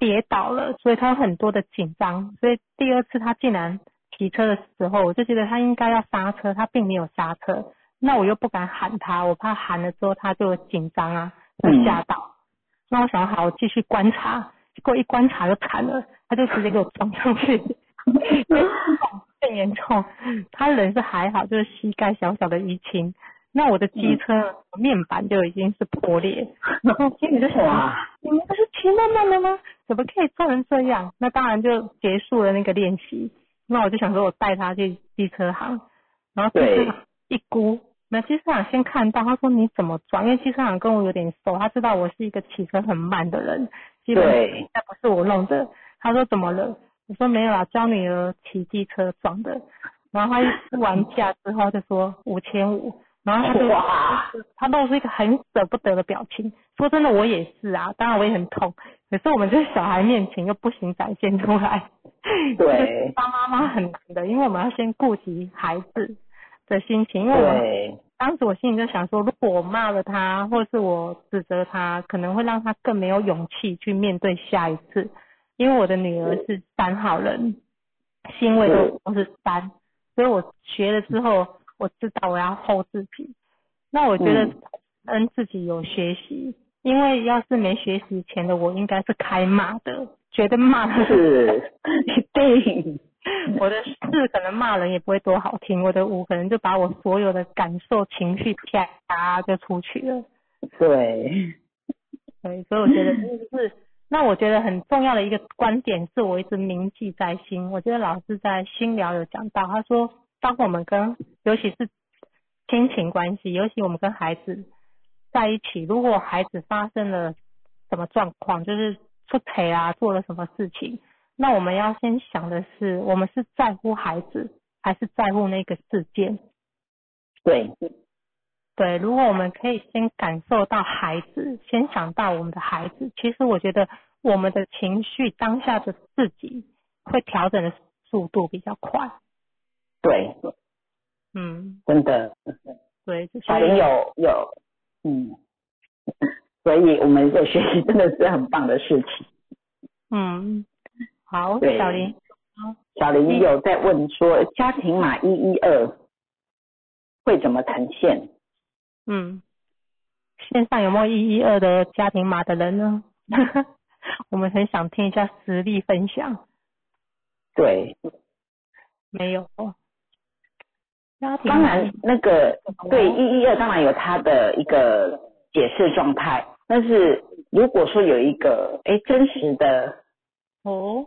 跌倒了，所以他有很多的紧张。所以第二次他竟然骑车的时候，我就觉得他应该要刹车，他并没有刹车。那我又不敢喊他，我怕喊了之后他就紧张啊，会吓到。那我想好，我继续观察，结果一观察就惨了，他就直接给我撞上去，更严重。他人是还好，就是膝盖小小的淤青。那我的机车面板就已经是破裂，然 后心里就想，你们不是骑慢慢的吗？怎么可以撞成这样？那当然就结束了那个练习。那我就想说，我带他去机车行，然后机车行一估。那机车行先看到，他说你怎么转？因为机车行跟我有点熟，他知道我是一个骑车很慢的人，基本那不是我弄的。他说怎么了？我说没有啦，教女儿骑机车撞的。然后他一估完价之后就说五千五，然后他就他露出一个很舍不得的表情。说真的，我也是啊，当然我也很痛，可是我们在小孩面前又不行展现出来。对，当妈妈很难的，因为我们要先顾及孩子。的心情，因为我当时我心里就想说，如果我骂了他，或是我指责他，可能会让他更没有勇气去面对下一次。因为我的女儿是三号人，欣慰的都是三，所以我学了之后，我知道我要厚自己。那我觉得跟自己有学习，因为要是没学习前的我，应该是开骂的，觉得骂是 一定。我的四可能骂人也不会多好听，我的五可能就把我所有的感受情绪啪就出去了。对，对，所以我觉得就是，那我觉得很重要的一个观点是我一直铭记在心。我觉得老师在心疗有讲到，他说当我们跟尤其是亲情关系，尤其我们跟孩子在一起，如果孩子发生了什么状况，就是出腿啊，做了什么事情。那我们要先想的是，我们是在乎孩子，还是在乎那个事件？对，对。如果我们可以先感受到孩子，先想到我们的孩子，其实我觉得我们的情绪当下的自己会调整的速度比较快。对，嗯，真的。对，小林有有，嗯，所以我们的学习真的是很棒的事情。嗯。好，小林。好，小林有在问说，家庭码一一二会怎么呈现？嗯，线上有没有一一二的家庭码的人呢？我们很想听一下实力分享。对，没有。当然，那个对一一二当然有它的一个解释状态，但是如果说有一个哎真实的哦。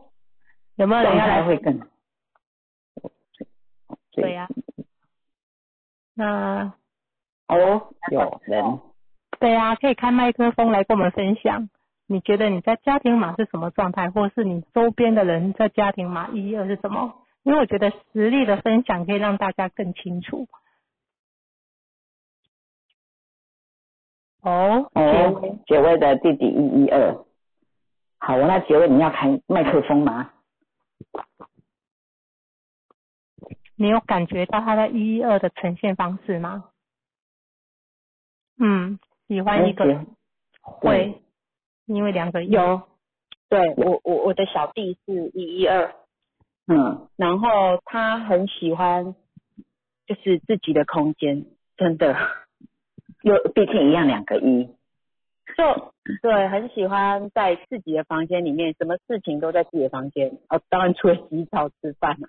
有没有人要来？会更对呀。那哦，有人。对呀，可以开麦克风来跟我们分享。你觉得你在家庭码是什么状态，或是你周边的人在家庭码一二是什么？因为我觉得实力的分享可以让大家更清楚。哦哦，杰威的弟弟一一二。好，我那杰威你要开麦克风吗？你有感觉到他在一一二的呈现方式吗？嗯，喜欢一个人会，因为两个有，对我我我的小弟是一一二，嗯，然后他很喜欢就是自己的空间，真的，又毕竟一样两个一，就对，很喜欢在自己的房间里面，什么事情都在自己的房间，哦，当然除了洗澡吃饭嘛，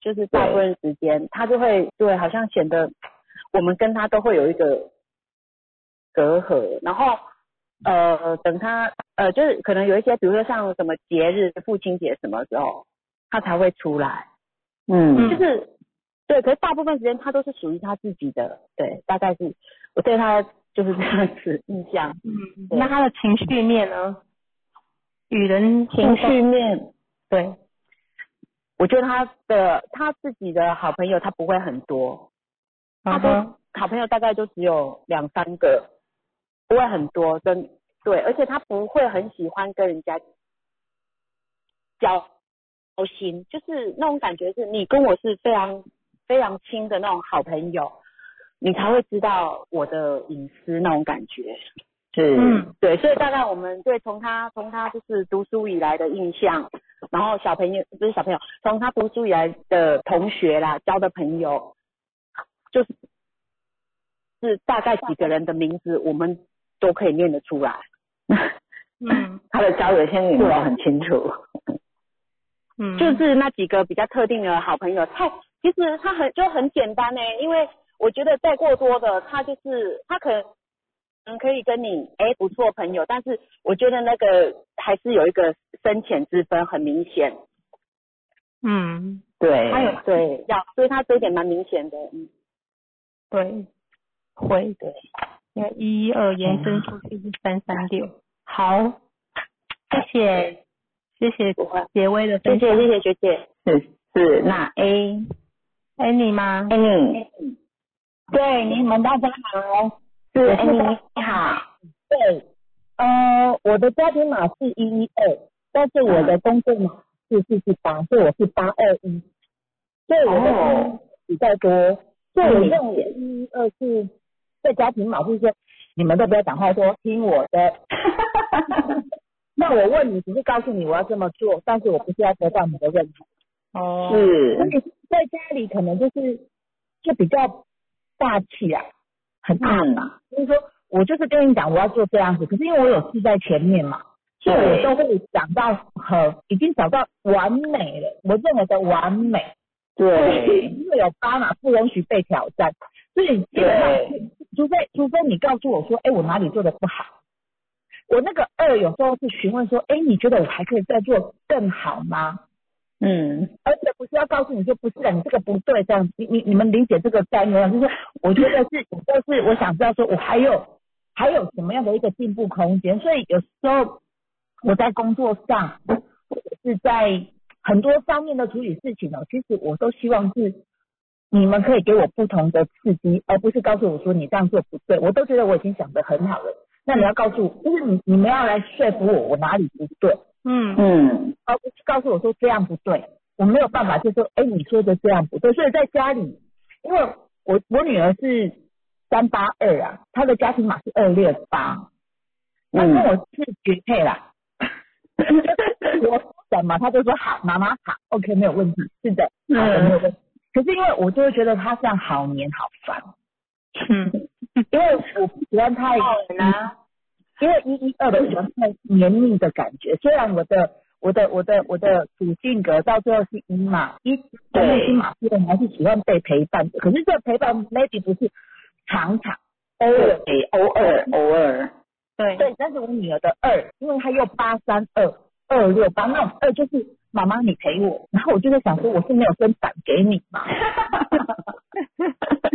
就是大部分时间他就会对，好像显得我们跟他都会有一个隔阂，然后呃，等他呃，就是可能有一些，比如说像什么节日，父亲节什么时候，他才会出来，嗯。就是对，可是大部分时间他都是属于他自己的，对，大概是我对他就是这样子印象。嗯，那他的情绪面呢？与人情绪面，对，我觉得他的他自己的好朋友他不会很多，他都嗯哼，好朋友大概就只有两三个，不会很多，跟对，而且他不会很喜欢跟人家交交心，就是那种感觉是你跟我是非常非常亲的那种好朋友，你才会知道我的隐私那种感觉。是，嗯对，所以大概我们对从他从他就是读书以来的印象，然后小朋友不是小朋友，从他读书以来的同学啦，交的朋友，就是是大概几个人的名字，我们都可以念得出来。嗯 他的交友圈你们都很清楚，嗯，就是那几个比较特定的好朋友，太其实他很就很简单呢、因为我觉得再过多的，他就是他可能嗯可以跟你哎不错朋友，但是我觉得那个还是有一个深浅之分，很明显。嗯。对，他有对。要，所以他这一点蛮明显的。嗯，对，会。对，因为一一二延伸出去是三三六。好，谢谢谢谢杰威的谢分享。谢谢谢学姐。是是，那 A Annie 吗？Annie 对，你们大家好。是我是 Annie 你好，对，呃，我的家庭码是一一二，但是我的工作码是四四八，所以我是八二一，所以我的哦比较多，所以我认为一一二是在家庭码，就是说你们都不要讲话，说听我的。那我问你，只是告诉你我要这么做，但是我不是要得到你的认同。哦，是。那你在家里可能就是就比较大气啊，很大嗯嘛。就是说我就是跟你讲我要做这样子，可是因为我有事在前面嘛，所以我都会讲到很已经找到完美了，我认为的完美。对，因为有八嘛，不容许被挑战，所以基本上，除非除非你告诉我说，哎，我哪里做的不好。我那个二有时候是询问说，哎，你觉得我还可以再做更好吗？嗯，而且不是要告诉你说不是的，你这个不对，这样你你你们理解这个概念吗？就是我觉得是，就是我想知道说我还有还有什么样的一个进步空间，所以有时候我在工作上或者是在很多方面的处理事情哦，其实我都希望是你们可以给我不同的刺激，而不是告诉我说你这样做不对，我都觉得我已经想得很好了。那你要告诉我，就是你你们要来说服我，我哪里不对。嗯嗯，而是告诉我说这样不对，我没有办法就说，哎，你说的这样不对。所以在家里，因为我我女儿是三八二啊，她的家庭码是二六八，她跟我是绝配啦。我说什么，她就说好，妈妈好，OK 没有问题，是的，好的没有问题。可是因为我就会觉得她这样好黏好烦，嗯 因为我不喜欢太啊，因为一一二的喜欢太黏腻的感觉，虽然我的我的我的我的主性格到最后是一嘛，一的内心码是我还是喜欢被陪伴的，可是这个陪伴 maybe 不是常常偶尔。对，偶尔偶尔，对。对，但是我女儿的二，因为她又八三二二六八那种二就是妈妈你陪我，然后我就在想说我是没有分版给你嘛，但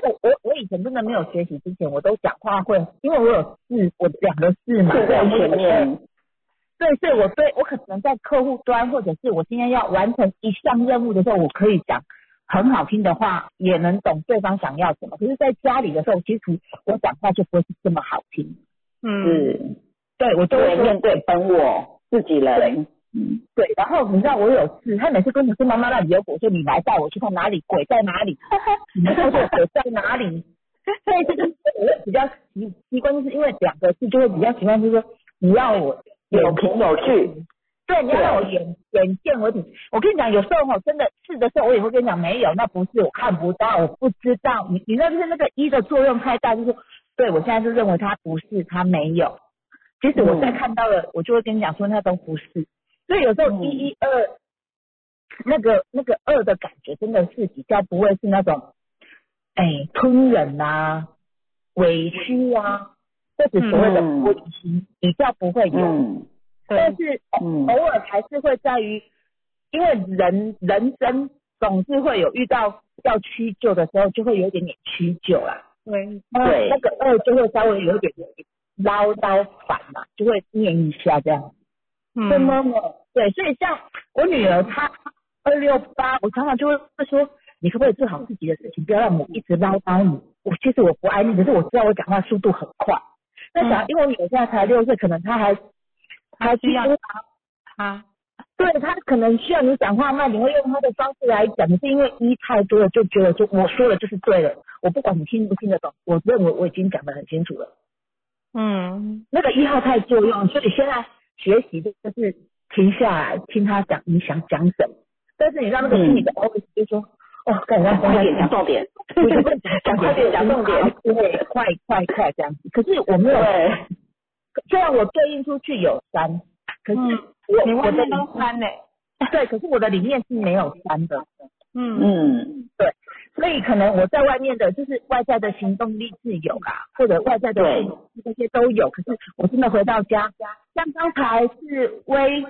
是我我我以前真的没有学习之前，我都讲话会，因为我有字，我两个字嘛，就在前面，对，所以我对我可能在客户端，或者是我今天要完成一项任务的时候，我可以讲很好听的话，也能懂对方想要什么。可是，在家里的时候，其实我讲话就不会是这么好听。嗯。是，对我就会面对本我自己人，嗯，对，然后你知道我有事，他每次跟我说妈妈那里有鬼，说你来带我去看哪里鬼在哪里，你们说鬼在哪里？所以这个我会比较习习惯，就是因为两个字就会比较习惯，就是说你让我有凭有据，对，你要让我眼眼见为凭。我跟你讲，有时候哈，真的是的时候，我也会跟你讲，没有，那不是我看不到，我不知道。你你知道，就是那个一的作用太大，就是对我现在就认为他不是，他没有。即使我再看到了，我就会跟你讲说，那都不是。所以有时候一一二那个那个二的感觉，真的是比较不会是那种，哎，吞忍啊、委屈啊，或者所谓的玻璃心，比较不会有。嗯但是嗯偶尔还是会在于，因为人人生总是会有遇到要屈就的时候，就会有一点点屈就啦。对，那对那个二就会稍微有一点点唠叨烦嘛，就会念一下这样。对嗯，妈妈，对，所以像我女儿她二六八，我常常就会说，你可不可以做好自己的事情，不要让我一直唠叨你。我其实我不爱你，可是我知道我讲话速度很快。那嗯想，因为我女儿现在才六岁，可能她还还需要几乎他，对他可能需要你讲话慢，你会用他的方式来讲，可是因为一太多了，就觉得就我说的就是对了，我不管你听不听得懂，我认为我已经讲得很清楚了。嗯，那个一号太作用，所以现在学习就是停下来听他讲你想讲什么，但是你让那个心理的 OS 就说，哦，赶快快点讲重点，讲快点讲重点，对，快快快这样子。可是我没有，对，虽然我对应出去有三，可是嗯我、我的你外面都翻呢，对，可是我的里面是没有三的。嗯嗯所以可能我在外面的，就是外在的行动力是有啦，或者外在的这些都有。可是我真的回到家，像刚才是微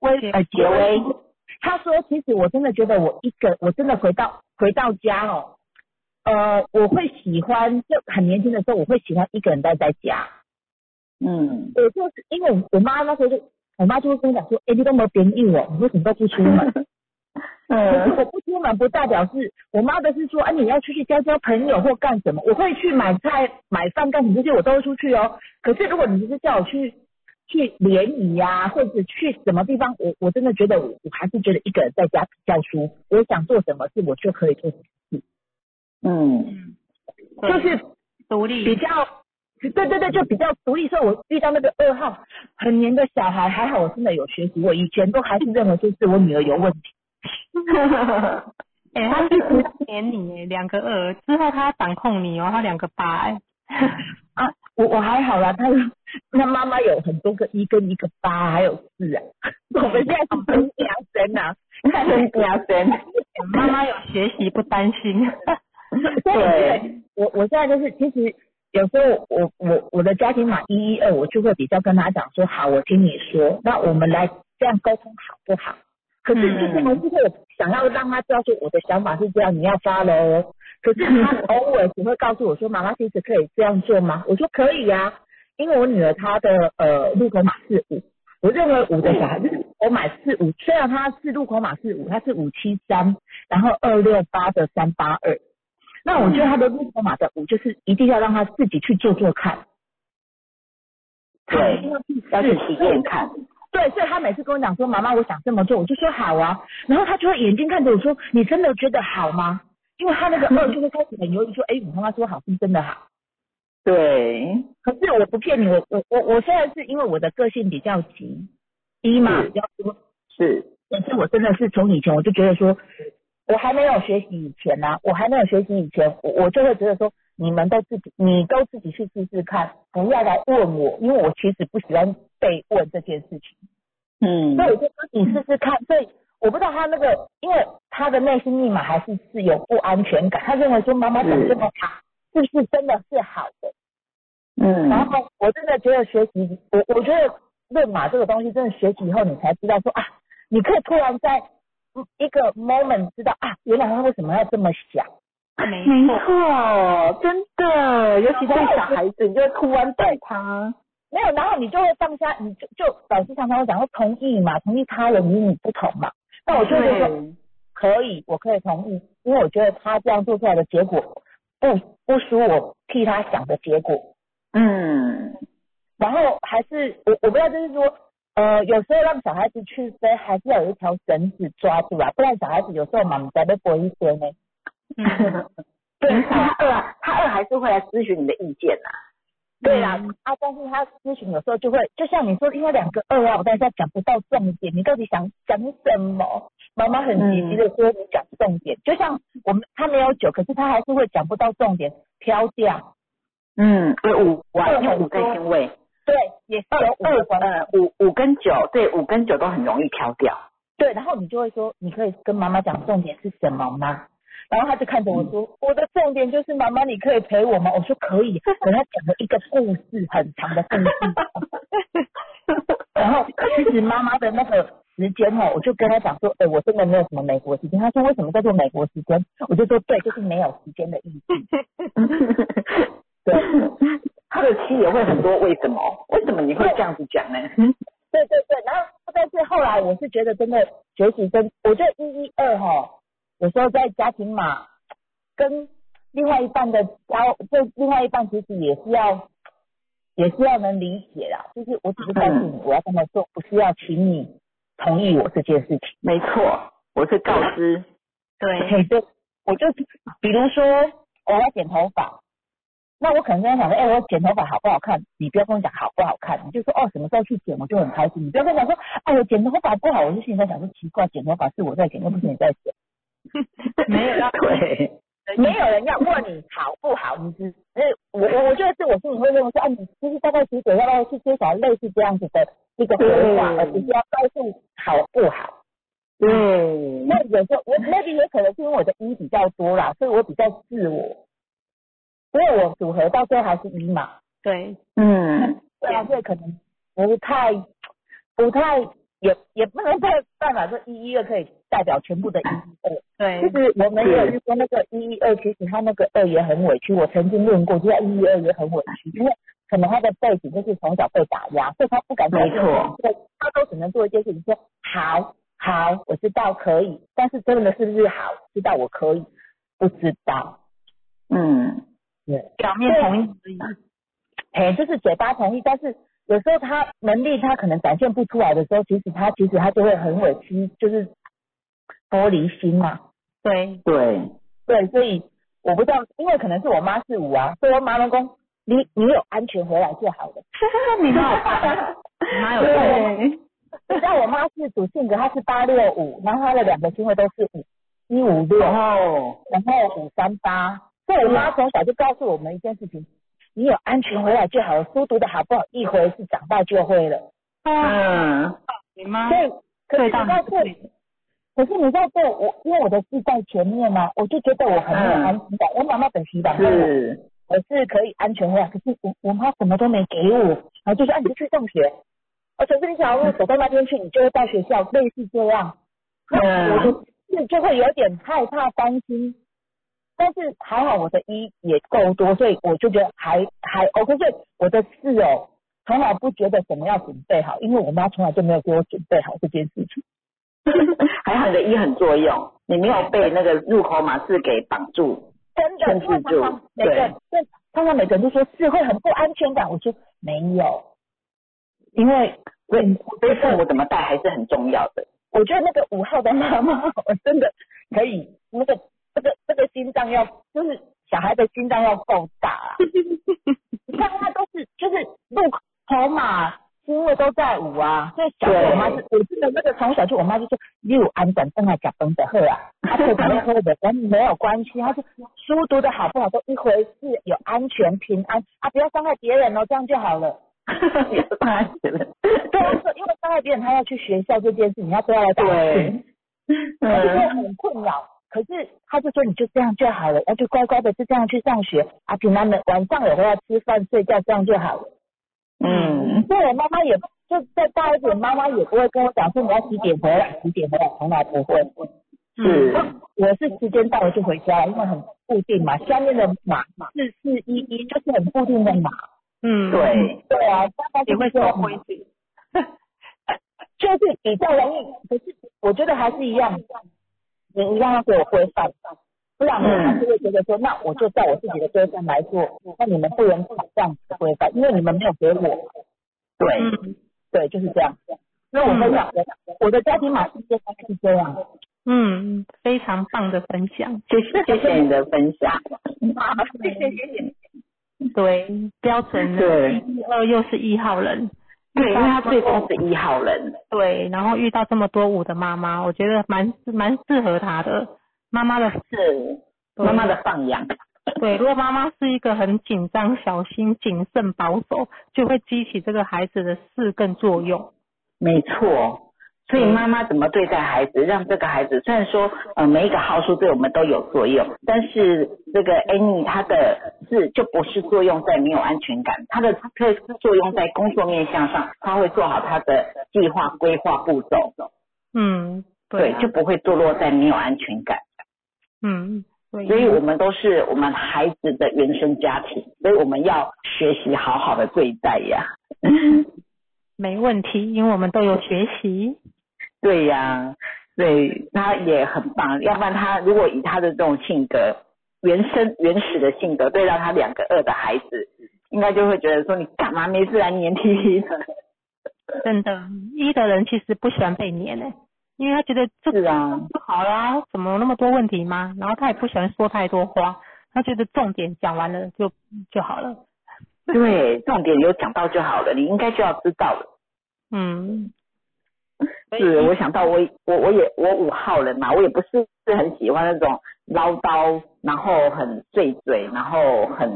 微呃杰威，他说其实我真的觉得我一个，我真的回到回到家哦，呃，我会喜欢，就很年轻的时候我会喜欢一个人待在家。嗯我就是因为我我妈那时候就，我妈就会跟我讲说，哎、你都没有别人我，你为什么都不出门？不代表是我妈的是说，啊，你要出去交交朋友或干什么？我会去买菜、买饭干什么这些我都会出去哦。可是如果你只是叫我去去联谊呀，或者去什么地方，我我真的觉得我我还是觉得一个人在家比较舒服。我想做什么事，我就可以做什么事，嗯嗯，就是独立，比较。对对对，就比较独立。所以我遇到那个二号很黏的小孩，还好我真的有学习。我以前都还是认为就是我女儿有问题。哎，他是不黏你哎，两个二之后他掌控你哦，他两个八哎，啊，我我还好啦，他他妈妈有很多个一跟一个八，还有四啊。我们现在是真加生啊，看人加生。妈妈有学习不担心，对，我我现在就是其实有时候我我我的家庭码一一二，我就会比较跟他讲说，好，我听你说，那我们来这样沟通好不好？可是就是还是会想要让他知道说我的想法是这样，你要发喽。可是他偶尔只会告诉我说，妈妈其实可以这样做吗？我说可以呀、因为我女儿她的呃路口码是五，我认为五的小孩子我买四五，虽然他是路口码是五，他是五七三，然后二六八的三八二，那我觉得他的路口码的五就是一定要让他自己去做做看，对要去体验看。对，所以他每次跟我讲说，妈妈，我想这么做，我就说好啊。然后他就会眼睛看着我说，你真的觉得好吗？因为他那个二就会开始很犹豫，说，哎，我妈妈说好是真的好？对，可是我不骗你，我我我我现在是因为我的个性比较急，一嘛是比较多，是，但是我真的是从以前我就觉得说，我还没有学习以前呢、我还没有学习以前，我我就会觉得说，你们都自己，你都自己去试试看，不要来问我，因为我其实不喜欢被问这件事情。嗯所以我就说你试试看。所以我不知道他那个，因为他的内心密码还是是有不安全感，他认为说妈妈讲这么大，是不是真的是好的？嗯，然后我真的觉得学习，我我觉得论码这个东西，真的学习以后你才知道说啊，你可以突然在一个 moment 知道啊，原来他为什么要这么想。没没错，真的，尤其对小孩子，你就会突然懂他。没有，然后你就会放下，你就就老师常常会讲说同意嘛，同意他人与你不同嘛。那我就会说，可以，我可以同意，因为我觉得他这样做出来的结果不不输我替他想的结果。嗯，然后还是我我不知道，就是说呃，有时候让小孩子去飞，还是要有一条绳子抓住啊，不然小孩子有时候嘛，你在被播一些呢。嗯，对，他二啊，他二还是会来咨询你的意见呐、对啦，嗯啊，但是他咨询有时候就会，就像你说，因为两个二啊，我但是他讲不到重点，你到底想讲什么？妈妈很急急的说你讲重点，就像我们他没有酒，可是他还是会讲不到重点，飘掉。嗯，对五啊，对因为五跟辛味，对，也是有五二个关系。呃五五跟九，对五跟九都很容易飘掉。对，然后你就会说，你可以跟妈妈讲重点是什么吗？然后他就看着我说，我的重点就是妈妈，你可以陪我吗？我说可以。可他讲了一个故事，很长的故事。然后其实妈妈的那个时间哦，我就跟他讲说，哎、我真的没有什么美国时间。他说为什么叫做美国时间？我就说对，就是没有时间的意思。对，他的七也会很多为什么？为什么你会这样子讲呢？对对对，然后但是后来我是觉得真的学习真，我觉得一一二哈，有时候在家庭嘛，跟另外一半的交，这另外一半其实也是要，也是要能理解啦。就是我只是告诉你我要这么做，不是要请你同意我这件事情。没错，我是告知。对，嘿，对，我就比如说我要剪头发，那我可能跟他讲说，哎、我剪头发好不好看？你不要跟我讲好不好看，你就说哦，什么时候去剪，我就很开心。你不要跟我讲说，哎，我剪头发不好，我就心里在想说，奇怪，剪头发是我在剪，又不是你在剪。没有要对，没有人要问你好不好，你只是，我我我觉得是我心里会认为说，啊，你其实大概几点要不要去接小类似这样子的一个回答，对而不是要告诉好不好。对，那有时候我 maybe 也可能是因为我的一比较多啦，所以我比较自我，所以我组合到最后还是一嘛。对，嗯，对啊，所以可能不太不太也也不能太办法说一一二可以代表全部的一一二。对就是我们也有遇过那个一一二，其实他那个二也很委屈。我曾经问过，就在一一二也很委屈，因为可能他的背景就是从小被打压，所以他不敢改变没错对，他都只能做一件事情，说好好，我知道可以，但是真的是不是好，知道我可以，不知道。嗯，对，表面同意而已。哎，就是嘴巴同意，但是有时候他能力他可能展现不出来的时候，其实他其实他就会很委屈，就是玻璃心嘛。对，对，对，所以我不知道，因为可能是我妈是五啊，所以我妈老公，你你有安全回来就好了。你妈，你妈有 对，对，你知道我妈是主性格，她是八六五，然后她的两个星位都是五一五六，然后然后五三八，所以我妈从小就告诉我们一件事情：你有安全回来就好了，书读的好不好一回事，长大就会了。嗯，你妈所以，可是你这，可是你知道这我，因为我的字在前面嘛、我就觉得我很没有安全感。我妈妈本洗版问我，是，我是可以安全回来，可是我我妈什么都没给我，然后就说啊你就去上学，而且是你想要走到那边去，你就会到学校，类似这样。那我的字就会有点害怕担心，但是还好我的一也够多，所以我就觉得还还 OK。所以我的四哦，从来不觉得什么要准备好，因为我妈从来就没有给我准备好这件事情。还好你的一很作用，你没有被那个入口码四给绑住。真的，控制住因为常常每个人，对，常常每个人都说四会很不安全感，我说没有，因为所以所以父母怎么带还是很重要的。我觉得那个五号的妈妈，我真的可以，那个这个这个心脏要，就是小孩的心脏要够大、啊。你看他都是就是路口嘛，因为都在舞啊，所以小时候我妈是，我记得那个从小就我妈就说，你有安转正来讲崩的喝啊，他可能喝的跟没有关系，他说书读的好不好都一回事，有安全平安啊，不要伤害别人哦，这样就好了。也是当然觉得，对啊，因为伤害别人，他要去学校这件事情，他都要来打对，他就会嗯，很困扰。可是他就说你就这样就好了，那就乖乖的就这样去上学啊，平常的晚上也回来吃饭睡觉，这样就好了。嗯，所以我妈妈也就再大一点，妈妈也不会跟我讲说你要几点回来，几点回来，从来不会。是，我是时间到了就回家，因为很固定嘛，下面的码四四一一就是很固定的码。嗯，对，对啊，大概也会这样收规矩。就是比较容易，可是我觉得还是一样，你一样要给我规范，不然我还是会觉得说，那我就照我自己的规范来做，那你们不能这样子规范，因为你们没有给我，对，嗯，对，就是这样。所以我分享我的我的家庭马是大概是这样。嗯，非常棒的分享，谢谢谢谢你的分享。好，谢谢谢谢。对，标准的对一二又是一号人，对，因为他最终是一号人。对，然后遇到这么多五的妈妈，我觉得蛮蛮适合他的。妈妈的是妈妈的放养。对，如果妈妈是一个很紧张、小心、谨慎、保守，就会激起这个孩子的四更作用。没错，所以妈妈怎么对待孩子，让这个孩子虽然说呃每一个号数对我们都有作用，但是这个 Annie 她的是就不是作用在没有安全感，她的特是作用在工作面向上，她会做好她的计划规划步骤，嗯，对，啊就不会堕落在没有安全感。嗯，对，所以我们都是我们孩子的原生家庭，所以我们要学习好好的对待呀。没问题，因为我们都有学习。对呀、对，他也很棒。要不然他如果以他的这种性格，原生原始的性格，对到他两个二的孩子，应该就会觉得说你干嘛没事来黏 T T 的？真的，一的人其实不喜欢被黏诶、因为他觉得这个啊，就好啦，怎么有那么多问题吗？然后他也不喜欢说太多话，他觉得重点讲完了就就好了。对，重点有讲到就好了，你应该就要知道了。嗯，是，我想到我我我也我五号人嘛，我也不是是很喜欢那种唠叨，然后很碎嘴，然后很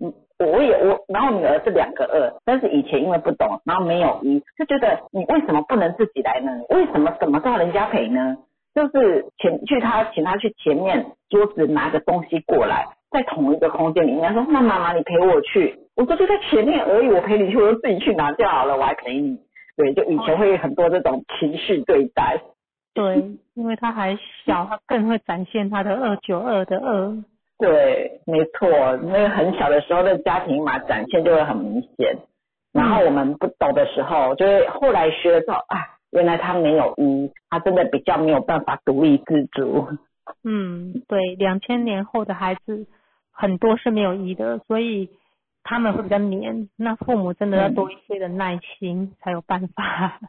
嗯，我也我，然后女儿是两个二，但是以前因为不懂，然后没有一，就觉得你为什么不能自己来呢？为什么什么都要人家陪呢？就是前去他请他去前面桌子拿个东西过来，在同一个空间里面，他说那妈妈你陪我去，我说就在前面而已，我陪你去，我就自己去拿就好了，我还陪你。对，就以前会有很多这种情绪对待。对，因为他还小，他更会展现他的二九二的二。对，没错，那个很小的时候的家庭嘛，展现就会很明显。然后我们不懂的时候，就是后来学了之后啊，原来他没有一，他真的比较没有办法独立自主。嗯，对，两千年后的孩子很多是没有一的，所以他们会比较黏。那父母真的要多一些的耐心，才有办法。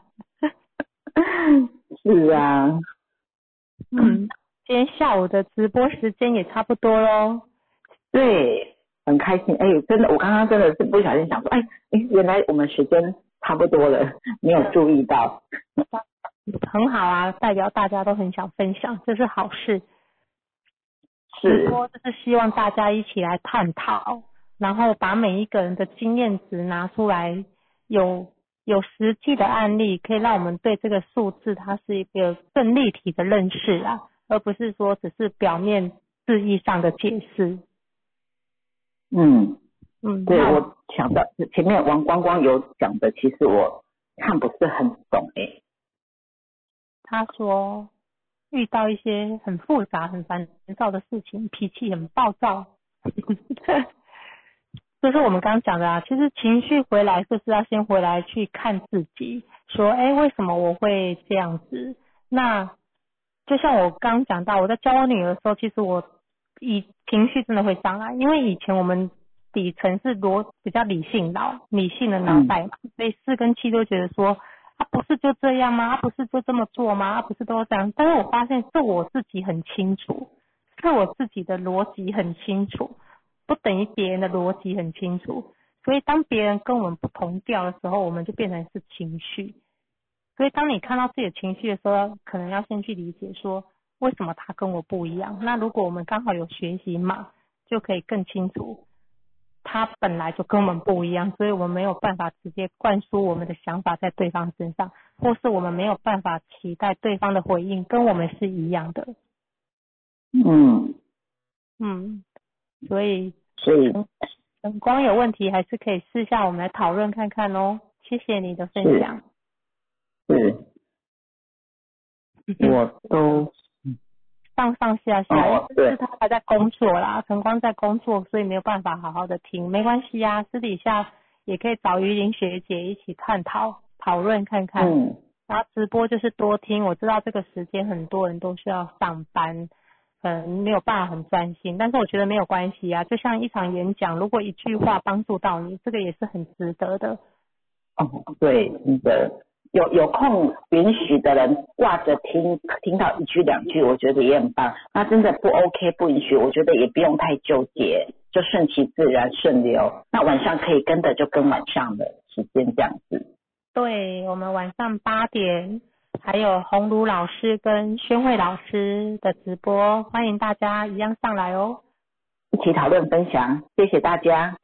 是啊，嗯，今天下午的直播时间也差不多喽。对，很开心。哎，真的，我刚刚真的是不小心想说，哎，哎，原来我们时间差不多了，没有注意到。很好啊，代表大家都很想分享，这是好事。直，播就是希望大家一起来探讨，然后把每一个人的经验值拿出来，有有实际的案例，可以让我们对这个数字它是一个更立体的认识啊，而不是说只是表面字义上的解释。嗯，嗯，那对我想到前面王光光有讲的，其实我看不是很懂哎。他说遇到一些很复杂、很烦躁的事情，脾气很暴躁。就是我们刚刚讲的啊，其实情绪回来就是要先回来去看自己，说，哎，为什么我会这样子？那就像我刚刚讲到，我在教我女儿的时候，其实我以情绪真的会上来，因为以前我们底层是逻比较理性脑、理性的脑袋嘛，所以四跟七都觉得说，啊不是就这样吗？啊不是就这么做吗？啊不是都这样？但是我发现是我自己很清楚，是我自己的逻辑很清楚，不等于别人的逻辑很清楚。所以当别人跟我们不同调的时候，我们就变成是情绪。所以当你看到自己的情绪的时候，可能要先去理解说，为什么他跟我不一样？那如果我们刚好有学习嘛，就可以更清楚，他本来就跟我们不一样，所以我们没有办法直接灌输我们的想法在对方身上，或是我们没有办法期待对方的回应跟我们是一样的。嗯，嗯，所以所以灯光有问题，还是可以私下我们来讨论看看哦。谢谢你的分享。是我都上上下下，哦是他还在工作啦，晨光在工作，所以没有办法好好的听，没关系啊，私底下也可以找于林学姐一起探讨讨论看看。嗯然后直播就是多听，我知道这个时间很多人都需要上班，嗯，没有办法很专心，但是我觉得没有关系啊，就像一场演讲，如果一句话帮助到你，这个也是很值得的。哦对，真的有有空允许的人挂着听，听到一句两句，我觉得也很棒。那真的不 OK 不允许，我觉得也不用太纠结，就顺其自然顺流。那晚上可以跟的就跟晚上的时间这样子。对，我们晚上八点还有红茹老师跟宣慧老师的直播，欢迎大家一样上来哦。一起讨论分享，谢谢大家。